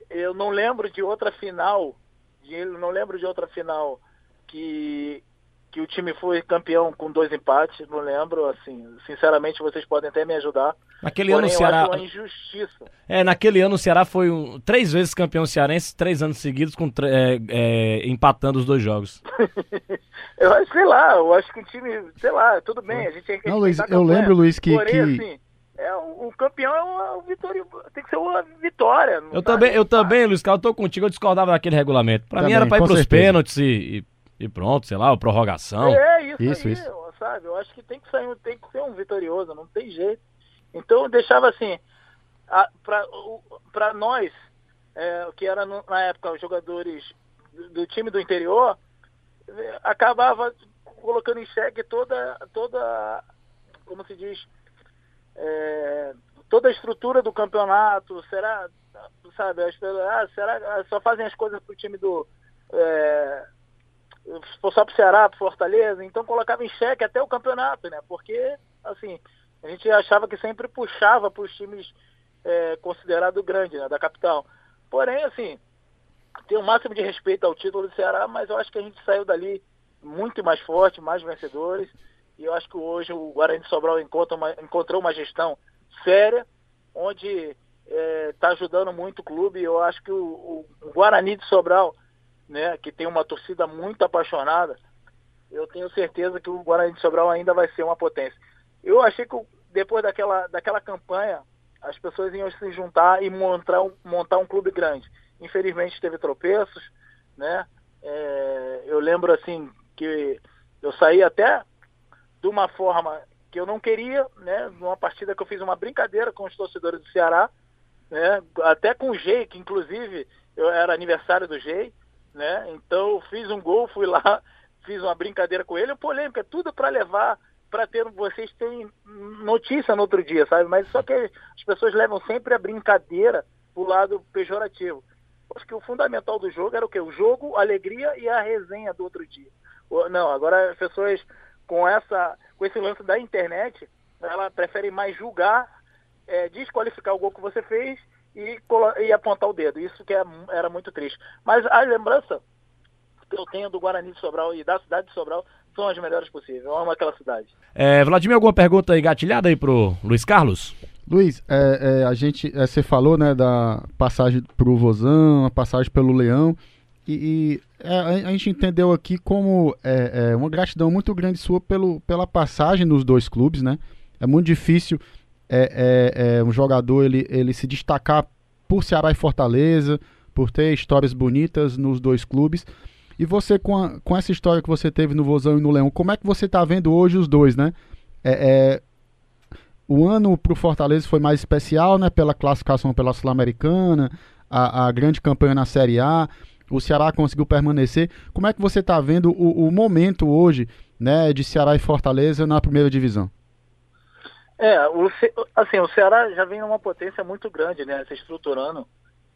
eu não lembro de outra final, de, não lembro de outra final que que o time foi campeão com dois empates, não lembro, assim, sinceramente vocês podem até me ajudar. Naquele ano o Ceará. uma injustiça. É, naquele ano o Ceará foi um, três vezes campeão cearense, três anos seguidos, com é, é, empatando os dois jogos. eu acho, sei lá, eu acho que o time, sei lá, tudo bem, a gente tem que Não, Luiz, eu lembro, Luiz, que. Porém, que... assim, é, o, o campeão é uma, vitória, tem que ser uma vitória. Eu também, eu também, Luiz Carlos, eu tô contigo, eu discordava daquele regulamento. Pra também, mim era pra ir pros certeza. pênaltis e, e e pronto, sei lá, prorrogação. É, isso, isso, aí, isso. sabe? Eu acho que tem que sair, tem que ser um vitorioso, não tem jeito. Então eu deixava assim, para nós, é, que era no, na época os jogadores do, do, time do interior, acabava colocando em xeque toda, toda como se diz, é, toda a estrutura do campeonato, será, sabe, ah, será, só fazem as coisas pro time do, é, só pro Ceará, pro Fortaleza, então colocava em xeque até o campeonato, né? Porque, assim, a gente achava que sempre puxava para os times é, considerados grandes, né, da capital. Porém, assim, tem o máximo de respeito ao título do Ceará, mas eu acho que a gente saiu dali muito mais forte, mais vencedores, e eu acho que hoje o Guarani de Sobral encontrou uma, encontrou uma gestão séria, onde está é, tá ajudando muito o clube. Eu acho que o, o Guarani de Sobral né, que tem uma torcida muito apaixonada, eu tenho certeza que o Guarani de Sobral ainda vai ser uma potência. Eu achei que depois daquela, daquela campanha, as pessoas iam se juntar e montar um, montar um clube grande. Infelizmente teve tropeços, né? É, eu lembro assim que eu saí até de uma forma que eu não queria, né? Numa partida que eu fiz uma brincadeira com os torcedores do Ceará, né? Até com o Gei, que inclusive eu era aniversário do Gei, né? Então eu fiz um gol, fui lá, fiz uma brincadeira com ele, polêmica, tudo para levar, para ter vocês terem notícia no outro dia, sabe? Mas só que as pessoas levam sempre a brincadeira pro lado pejorativo. Acho que o fundamental do jogo era o quê? O jogo, a alegria e a resenha do outro dia. Não, agora as pessoas com essa, com esse lance da internet, ela prefere mais julgar, é, desqualificar o gol que você fez e, e apontar o dedo. Isso que é, era muito triste. Mas a lembrança que eu tenho do Guarani de Sobral e da cidade de Sobral são as melhores possíveis. Eu amo aquela cidade. É, Vladimir, alguma pergunta aí gatilhada aí pro Luiz Carlos? Luiz, é, é, a gente, é, você falou, né, da passagem pro Vozão, a passagem pelo Leão, e, e a, a, gente entendeu aqui como é, uma gratidão muito grande sua pelo, pela passagem nos dois clubes, né? É muito difícil é, é, é um jogador ele, ele se destacar por Ceará e Fortaleza, por ter histórias bonitas nos dois clubes. E você, com, a, com essa história que você teve no Vozão e no Leão, como é que você está vendo hoje os dois, né? É, é, o ano para o Fortaleza foi mais especial, né? Pela classificação pela Sul-Americana, a, a, grande campanha na Série A. O Ceará conseguiu permanecer. Como é que você está vendo o, o momento hoje, né? De Ceará e Fortaleza na primeira divisão? É, o, assim, o Ceará já vem numa potência muito grande, né? Se estruturando.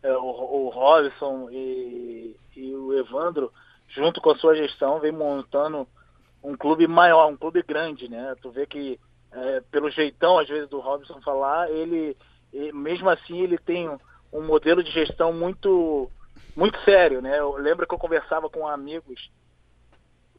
É, o, o Robson e, e o Evandro, junto com a sua gestão, vem montando um clube maior, um clube grande, né? Tu vê que é, pelo jeitão, às vezes, do Robson falar, ele, mesmo assim, ele tem um modelo de gestão muito muito sério, né? Eu lembro que eu conversava com amigos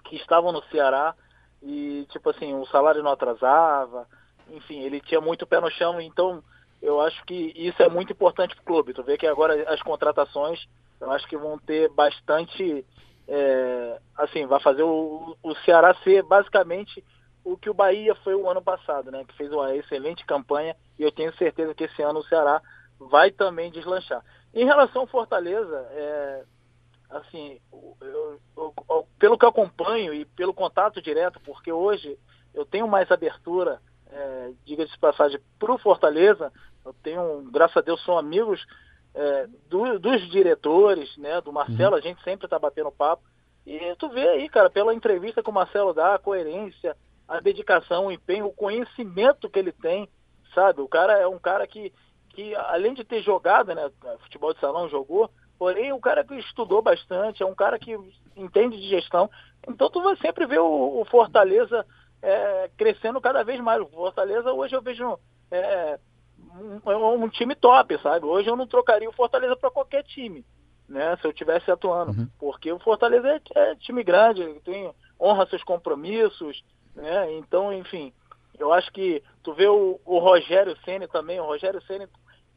que estavam no Ceará e, tipo assim, o salário não atrasava, enfim, ele tinha muito pé no chão, então eu acho que isso é muito importante para o clube. Tu vê que agora as contratações, eu acho que vão ter bastante, é, assim, vai fazer o, o Ceará ser basicamente o que o Bahia foi o ano passado, né? Que fez uma excelente campanha e eu tenho certeza que esse ano o Ceará vai também deslanchar. Em relação ao Fortaleza, é, assim, eu, eu, eu, pelo que eu acompanho e pelo contato direto, porque hoje eu tenho mais abertura, é, diga-se de passagem, para o Fortaleza, eu tenho, graças a Deus, são amigos é, do, dos diretores, né, do Marcelo, uhum. a gente sempre está batendo papo, e tu vê aí, cara, pela entrevista que o Marcelo dá, a coerência, a dedicação, o empenho, o conhecimento que ele tem, sabe? O cara é um cara que que além de ter jogado, né, futebol de salão jogou, porém o cara que estudou bastante, é um cara que entende de gestão, então tu vai sempre ver o, o Fortaleza é, crescendo cada vez mais. O Fortaleza hoje eu vejo é, um, um, time top, sabe? Hoje eu não trocaria o Fortaleza para qualquer time, né? Se eu tivesse atuando, uhum. porque o Fortaleza é, é, time grande, tem honra seus compromissos, né? Então, enfim, eu acho que tu vê o, o Rogério Ceni também, o Rogério Ceni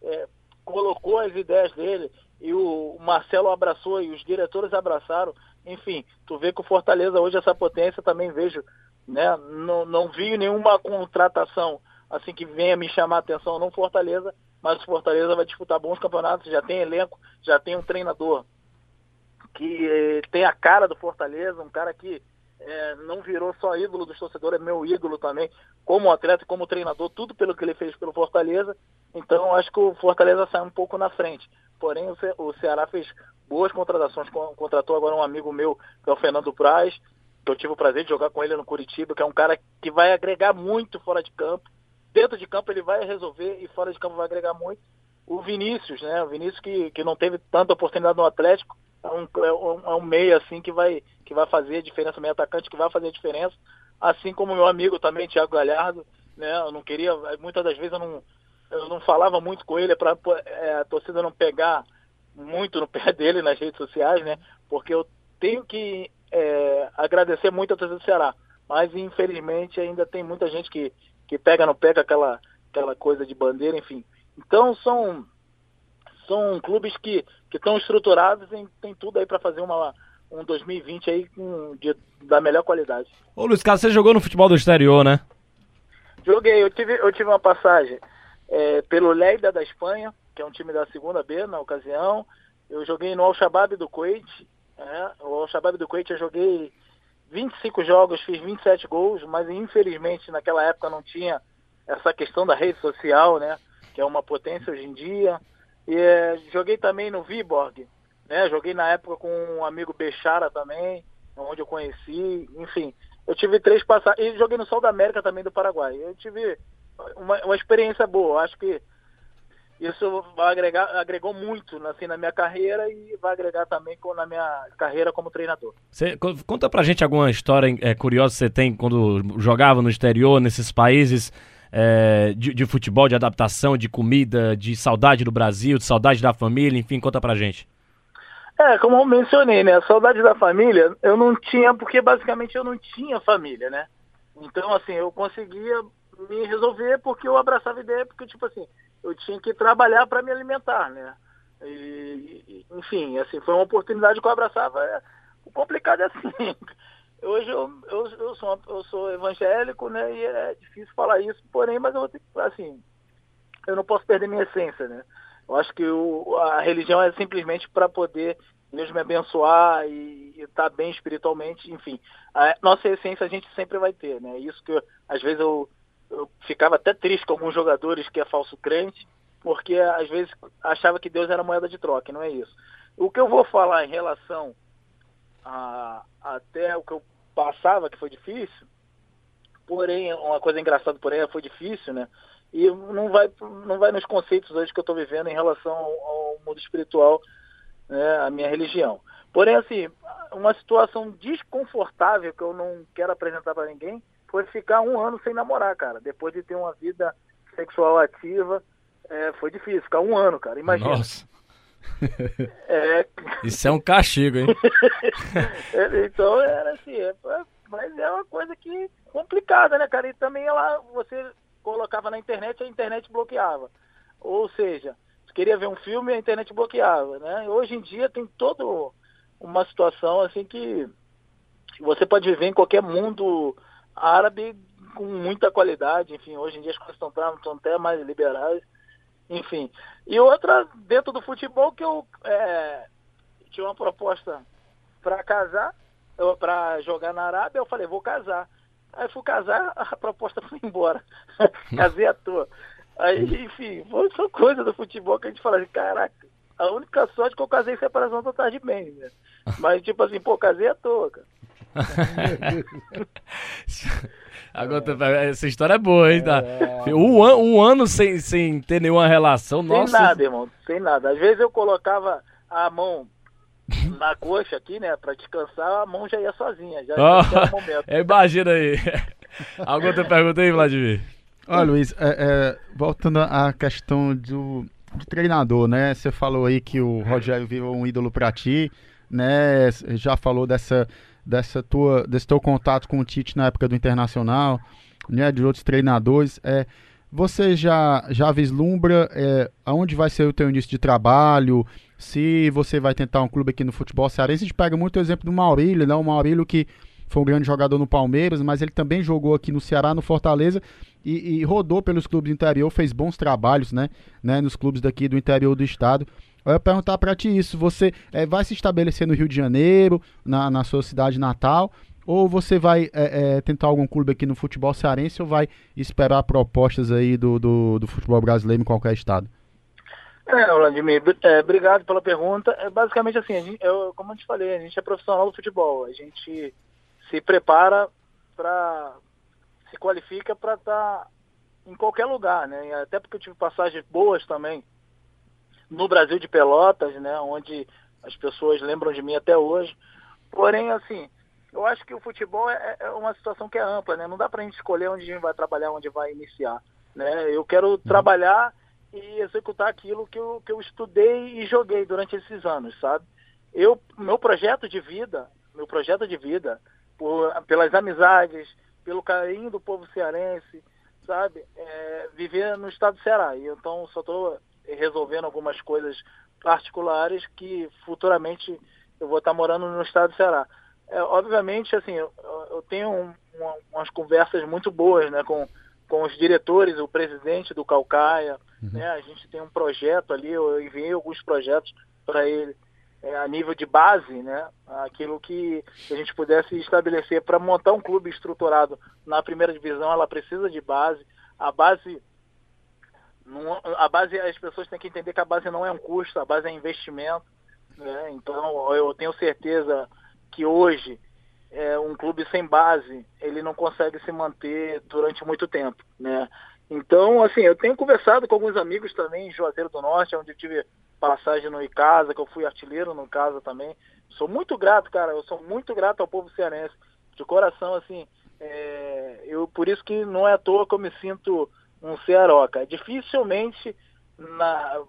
é, colocou as ideias dele e o Marcelo abraçou e os diretores abraçaram. Enfim, tu vê que o Fortaleza hoje essa potência também vejo, né? Não, não vi nenhuma contratação assim que venha me chamar a atenção no Fortaleza, mas o Fortaleza vai disputar bons campeonatos, já tem elenco, já tem um treinador que eh, tem a cara do Fortaleza, um cara que é, não virou só ídolo dos torcedores, é meu ídolo também, como atleta, como treinador, tudo pelo que ele fez pelo Fortaleza. Então, acho que o Fortaleza sai um pouco na frente. Porém, o, Ce o Ceará fez boas contratações, contratou agora um amigo meu, que é o Fernando Praz, que eu tive o prazer de jogar com ele no Curitiba, que é um cara que vai agregar muito fora de campo. Dentro de campo ele vai resolver e fora de campo vai agregar muito. O Vinícius, né? O Vinícius que, que não teve tanta oportunidade no Atlético, é um, é um, é um meio assim que vai, que vai fazer a diferença, meio atacante que vai fazer a diferença. Assim como meu amigo também, Thiago Galhardo, né? Eu não queria, muitas das vezes eu não, eu não falava muito com ele para é, a torcida não pegar muito no pé dele nas redes sociais, né? Porque eu tenho que é, agradecer muito a torcida do Ceará, mas infelizmente ainda tem muita gente que, que pega no pé aquela, aquela coisa de bandeira, enfim. Então são são clubes que estão estruturados e tem tudo aí para fazer uma, um 2020 aí com, de, da melhor qualidade. Ô Luiz Carlos, você jogou no futebol do exterior, né? Joguei, eu tive, eu tive uma passagem é, pelo Leida da Espanha, que é um time da segunda B na ocasião. Eu joguei no Al-Shabaab do Kuwait. É, o Al-Shabaab do Kuwait eu joguei 25 jogos, fiz 27 gols, mas infelizmente naquela época não tinha essa questão da rede social, né? Que é uma potência hoje em dia. E é, joguei também no Viborg, né? Joguei na época com um amigo Bechara também, onde eu conheci, enfim. Eu tive três passagens. E joguei no Sol da América também do Paraguai. Eu tive uma, uma experiência boa. Acho que isso vai agregar, agregou muito assim, na minha carreira e vai agregar também na minha carreira como treinador. Você, conta pra gente alguma história é, curiosa que você tem quando jogava no exterior, nesses países é, de, de, futebol, de adaptação, de comida, de saudade do Brasil, de saudade da família, enfim, conta pra gente. É, como eu mencionei, né? A saudade da família eu não tinha, porque basicamente eu não tinha família, né? Então, assim, eu conseguia me resolver porque eu abraçava a ideia, porque, tipo assim, eu tinha que trabalhar para me alimentar, né? E, enfim, assim, foi uma oportunidade que eu abraçava. É, o complicado é assim, Hoje eu, eu, eu, sou, eu sou evangélico, né? E é difícil falar isso, porém, mas eu vou ter que, assim, eu não posso perder minha essência, né? Eu acho que o, a religião é simplesmente para poder Deus me abençoar e estar tá bem espiritualmente, enfim. A nossa essência a gente sempre vai ter, né? Isso que eu, às vezes eu, eu ficava até triste com alguns jogadores que é falso crente, porque às vezes achava que Deus era moeda de troca, não é isso. O que eu vou falar em relação a, até o que eu passava, que foi difícil, porém, uma coisa engraçada, porém, foi difícil, né? E não vai, não vai nos conceitos hoje que eu estou vivendo em relação ao, ao mundo espiritual, né, a minha religião. Porém, assim, uma situação desconfortável que eu não quero apresentar para ninguém foi ficar um ano sem namorar, cara. Depois de ter uma vida sexual ativa, é, foi difícil. Ficar um ano, cara. Imagina. Nossa. É... Isso é um castigo, hein? É, então, era assim, é, mas é uma coisa que complicada, né, cara? E também ela, você colocava na internet, a internet bloqueava. Ou seja, você queria ver um filme, a internet bloqueava, né? Hoje em dia tem toda uma situação assim que você pode viver em qualquer mundo árabe com muita qualidade, enfim, hoje em dia as coisas estão, estão até mais liberais, enfim. E outra, dentro do futebol, que eu é, tinha uma proposta para casar, para jogar na Arábia, eu falei, vou casar. Aí fui casar, a proposta foi embora. Casei à toa. Aí, enfim, foi só coisa do futebol que a gente fala assim, caraca, a única sorte é que eu casei em separação total de bem, né? Mas tipo assim, pô, casei à toa, cara. Agora, essa história é boa, hein? Tá? É... Um, an um ano sem, sem ter nenhuma relação, sem nossa. Sem nada, irmão, sem nada. Às vezes eu colocava a mão na coxa aqui, né, pra descansar, a mão já ia sozinha, já oh, momento. Imagina aí. Alguma outra pergunta aí, Vladimir? Olha, Luiz, é, é, voltando à questão do, do treinador, né? Você falou aí que o Rogério virou um ídolo para ti, né? Já falou dessa, dessa tua, desse teu contato com o Tite na época do Internacional, né? De outros treinadores. É, você já, já vislumbra é, aonde vai ser o teu início de trabalho? Se você vai tentar um clube aqui no futebol cearense, a gente pega muito o exemplo do Maurílio, né? O Maurílio que foi um grande jogador no Palmeiras, mas ele também jogou aqui no Ceará, no Fortaleza, e, e rodou pelos clubes do interior, fez bons trabalhos, né? né nos clubes daqui do interior do estado. Eu ia perguntar para ti isso, você é, vai se estabelecer no Rio de Janeiro, na, na sua cidade natal, ou você vai é, é, tentar algum clube aqui no futebol cearense ou vai esperar propostas aí do, do, do futebol brasileiro em qualquer estado? É, Vladimir, é, obrigado pela pergunta. É, basicamente assim, gente, eu, como eu te falei, a gente é profissional do futebol. A gente se prepara para se qualifica para estar tá em qualquer lugar, né? Até porque eu tive passagens boas também no Brasil de Pelotas, né? Onde as pessoas lembram de mim até hoje. Porém, assim, eu acho que o futebol é, é, uma situação que é ampla, né? Não dá para a gente escolher onde a gente vai trabalhar, onde vai iniciar, né? Eu quero uhum. trabalhar e executar aquilo que eu, que eu estudei e joguei durante esses anos, sabe? Eu, meu projeto de vida, meu projeto de vida, por, pelas amizades, pelo carinho do povo cearense, sabe? É, viver no estado do Ceará. E então só estou resolvendo algumas coisas particulares que futuramente eu vou estar morando no estado do Ceará. É, obviamente, assim, eu, eu tenho um, uma, umas conversas muito boas, né, com, com os diretores, o presidente do Calcaia, uhum. né, a gente tem um projeto ali, eu enviei alguns projetos para ele é, a nível de base, né, aquilo que a gente pudesse estabelecer para montar um clube estruturado na primeira divisão, ela precisa de base, a base não, a base as pessoas têm que entender que a base não é um custo, a base é investimento, né, então eu tenho certeza que hoje é, um clube sem base ele não consegue se manter durante muito tempo, né? Então, assim, eu tenho conversado com alguns amigos também em Juazeiro do Norte, onde eu tive passagem no Icasa, que eu fui artilheiro no Casa também. Sou muito grato, cara, eu sou muito grato ao povo cearense, de coração, assim, é, eu por isso que não é à toa que eu me sinto um cearoca. Dificilmente, na,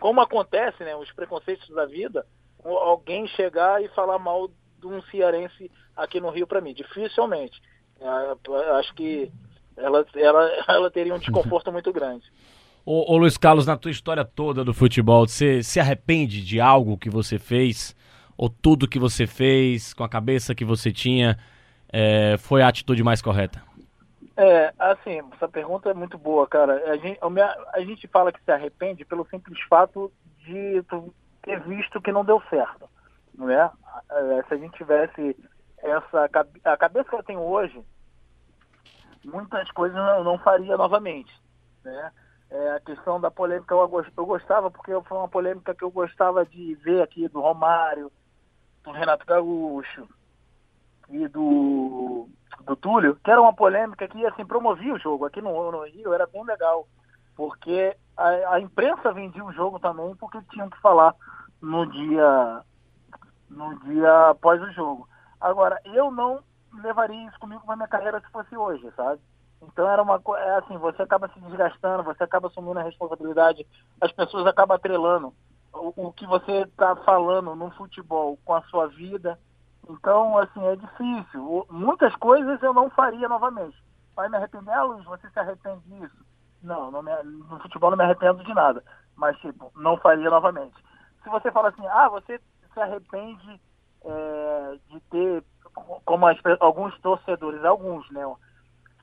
como acontece, né, os preconceitos da vida, alguém chegar e falar mal de um cearense aqui no Rio para mim. Dificilmente. Acho que ela, ela, ela teria um desconforto muito grande. Ô, ô, Luiz Carlos, na tua história toda do futebol, você se arrepende de algo que você fez? Ou tudo que você fez, com a cabeça que você tinha, é, foi a atitude mais correta? É, assim, essa pergunta é muito boa, cara. A gente, a gente fala que se arrepende pelo simples fato de ter visto que não deu certo não é? é? Se a gente tivesse essa a cabeça que eu tenho hoje, muitas coisas eu não faria novamente, né? É, a questão da polêmica eu, eu gostava porque foi uma polêmica que eu gostava de ver aqui do Romário, do Renato Gaúcho, e do, do Túlio, que era uma polêmica que assim, promovia o jogo. Aqui no, no Rio era bem legal, porque a, a, imprensa vendia o jogo também, porque tinham que falar no dia, no dia após o jogo. Agora, eu não levaria isso comigo para minha carreira se fosse hoje, sabe? Então era uma coisa, é assim, você acaba se desgastando, você acaba assumindo a responsabilidade, as pessoas acabam atrelando o, o que você está falando no futebol com a sua vida. Então, assim, é difícil. Muitas coisas eu não faria novamente. Vai me arrepender, ah, Luiz, você se arrepende disso? Não, não me, no futebol não me arrependo de nada. Mas, tipo, não faria novamente. Se você fala assim, ah, você se arrepende é, de ter, como as, alguns torcedores, alguns, né?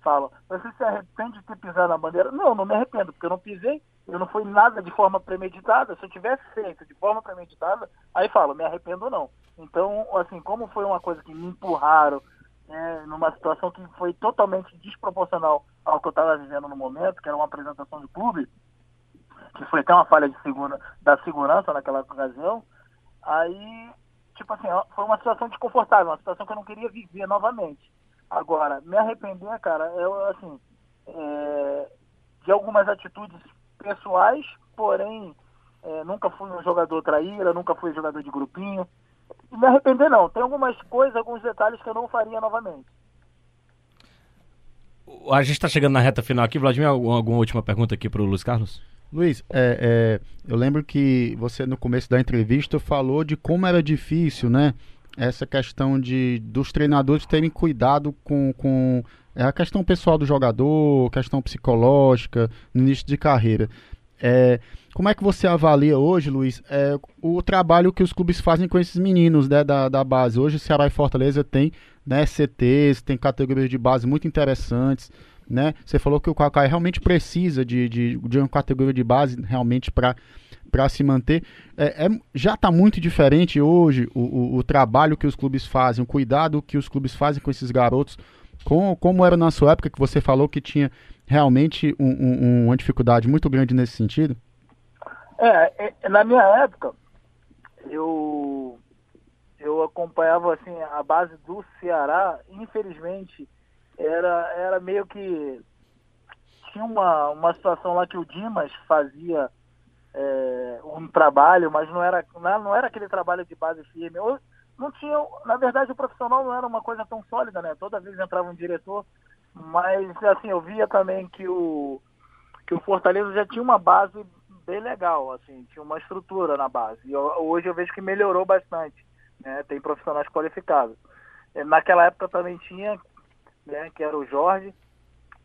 falam, você se arrepende de ter pisado na bandeira? Não, não me arrependo, porque eu não pisei, eu não fui nada de forma premeditada. Se eu tivesse feito de forma premeditada, aí falo, me arrependo ou não. Então, assim, como foi uma coisa que me empurraram, é, numa situação que foi totalmente desproporcional ao que eu estava vivendo no momento, que era uma apresentação de clube, que foi até uma falha de segura, da segurança naquela ocasião, aí, tipo assim, foi uma situação desconfortável, uma situação que eu não queria viver novamente. Agora, me arrepender, cara, eu, assim, é, de algumas atitudes pessoais, porém, é, nunca fui um jogador traíra, nunca fui jogador de grupinho. E me arrepender não, tem algumas coisas, alguns detalhes que eu não faria novamente. A gente está chegando na reta final aqui, Vladimir, alguma, alguma última pergunta aqui para o Luiz Carlos? Luiz, é, é, eu lembro que você no começo da entrevista falou de como era difícil, né? essa questão de dos treinadores terem cuidado com, com é a questão pessoal do jogador, questão psicológica no início de carreira. É, como é que você avalia hoje, Luiz, é, o trabalho que os clubes fazem com esses meninos né, da, da base? Hoje, Ceará e Fortaleza tem né, CTs, tem categorias de base muito interessantes. Né? Você falou que o Kaká realmente precisa de, de, de uma categoria de base realmente para para se manter. É, é já está muito diferente hoje o, o, o, trabalho que os clubes fazem, o cuidado que os clubes fazem com esses garotos, com, como era na sua época, que você falou que tinha realmente um, um, uma dificuldade muito grande nesse sentido? É, é, na minha época, eu, eu acompanhava assim, a base do Ceará, infelizmente, era, era meio que. Tinha uma, uma situação lá que o Dimas fazia é, um trabalho, mas não era, não era aquele trabalho de base firme. Ou, não tinha, na verdade, o profissional não era uma coisa tão sólida, né? Toda vez entrava um diretor, mas assim, eu via também que o que o Fortaleza já tinha uma base bem legal, assim, tinha uma estrutura na base. E hoje eu vejo que melhorou bastante, né? Tem profissionais qualificados. Naquela época também tinha, né, que era o Jorge,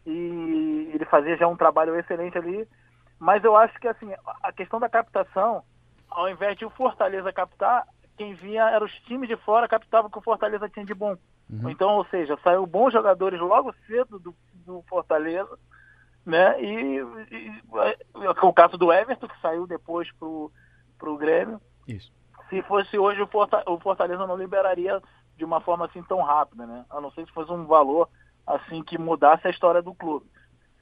e ele fazia já um trabalho excelente ali, mas eu acho que assim, a questão da captação, ao invés de o Fortaleza captar, quem vinha eram os times de fora captavam o que o Fortaleza tinha de bom. Uhum. Então, ou seja, saiu bons jogadores logo cedo do, do Fortaleza, né? E, e, e, o caso do Everton, que saiu depois pro, pro Grêmio. Isso. Se fosse hoje, o Fortaleza não liberaria de uma forma assim tão rápida, né? A não ser se fosse um valor assim que mudasse a história do clube.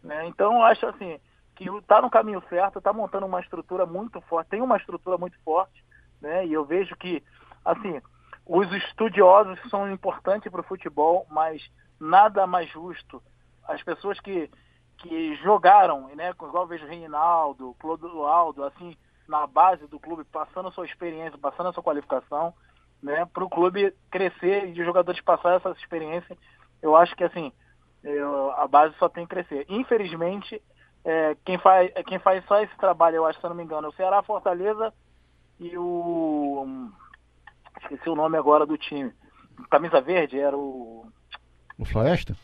Né? Então, eu acho assim, que está no caminho certo, está montando uma estrutura muito forte, tem uma estrutura muito forte, né? E eu vejo que, assim, os estudiosos são importantes para o futebol, mas nada mais justo. As pessoas que, que jogaram, né? Igual eu vejo o Reinaldo, Clodoaldo, assim, na base do clube, passando a sua experiência, passando a sua qualificação, né? Para o clube crescer e de jogadores passar essa experiência, eu acho que, assim, eu, a base só tem que crescer. Infelizmente, é, quem, faz, quem faz só esse trabalho, eu acho, se eu não me engano, é o Ceará, Fortaleza e o. Esqueci o nome agora do time. Camisa Verde era o. O Floresta?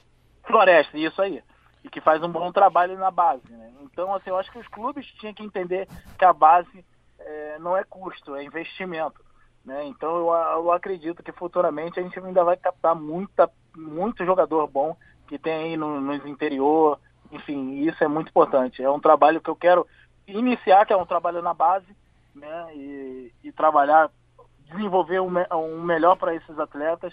Floresta, isso aí. E que faz um bom trabalho na base. Né? Então, assim, eu acho que os clubes tinham que entender que a base é, não é custo, é investimento. Né? Então, eu, eu acredito que futuramente a gente ainda vai captar muita, muito jogador bom que tem aí no, nos interior, enfim, isso é muito importante. É um trabalho que eu quero iniciar, que é um trabalho na base, né? E, e trabalhar, desenvolver um, um melhor para esses atletas,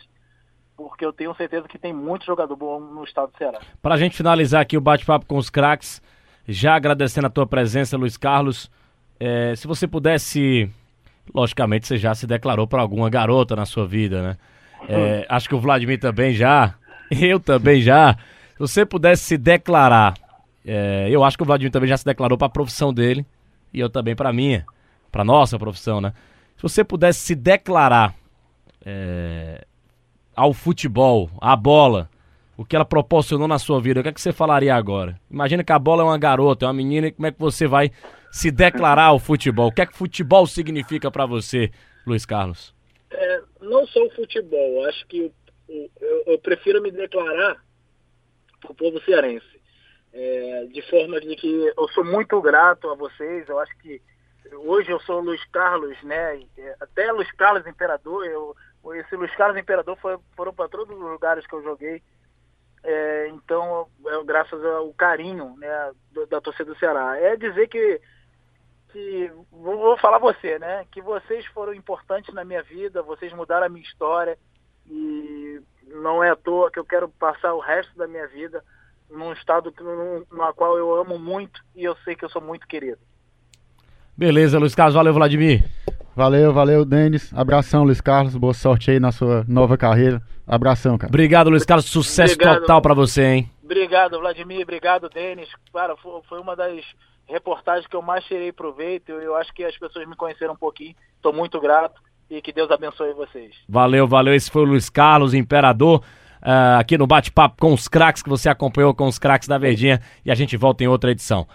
porque eu tenho certeza que tem muito jogador bom no estado do Ceará. Para a gente finalizar aqui o bate-papo com os craques, já agradecendo a tua presença, Luiz Carlos, é, se você pudesse, logicamente você já se declarou para alguma garota na sua vida, né? É, acho que o Vladimir também já. Eu também já. Se você pudesse se declarar, é, eu acho que o Vladimir também já se declarou para a profissão dele e eu também para minha, para nossa profissão, né? Se você pudesse se declarar é, ao futebol, à bola, o que ela proporcionou na sua vida, o que, é que você falaria agora? Imagina que a bola é uma garota, é uma menina, e como é que você vai se declarar ao futebol? O que é que futebol significa para você, Luiz Carlos? É, não só o futebol, acho que eu, eu, eu prefiro me declarar para o povo cearense. É, de forma de que eu sou muito grato a vocês, eu acho que hoje eu sou Luiz Carlos, né? Até Luiz Carlos Imperador, eu, esse Luiz Carlos Imperador foi, foram para todos os lugares que eu joguei. É, então, é, graças ao carinho né, da, da torcida do Ceará. É dizer que, que vou, vou falar você, né? Que vocês foram importantes na minha vida, vocês mudaram a minha história e não é à toa que eu quero passar o resto da minha vida num estado no qual eu amo muito e eu sei que eu sou muito querido. Beleza, Luiz Carlos. Valeu, Vladimir. Valeu, valeu, Denis. Abração, Luiz Carlos. Boa sorte aí na sua nova carreira. Abração, cara. Obrigado, Luiz Carlos. Sucesso Obrigado. total para você, hein? Obrigado, Vladimir. Obrigado, Denis. Cara, foi uma das reportagens que eu mais tirei proveito. Eu acho que as pessoas me conheceram um pouquinho. Estou muito grato e que Deus abençoe vocês. Valeu, valeu. Esse foi o Luiz Carlos, Imperador. Uh, aqui no bate-papo com os craques que você acompanhou com os craques da Verdinha e a gente volta em outra edição.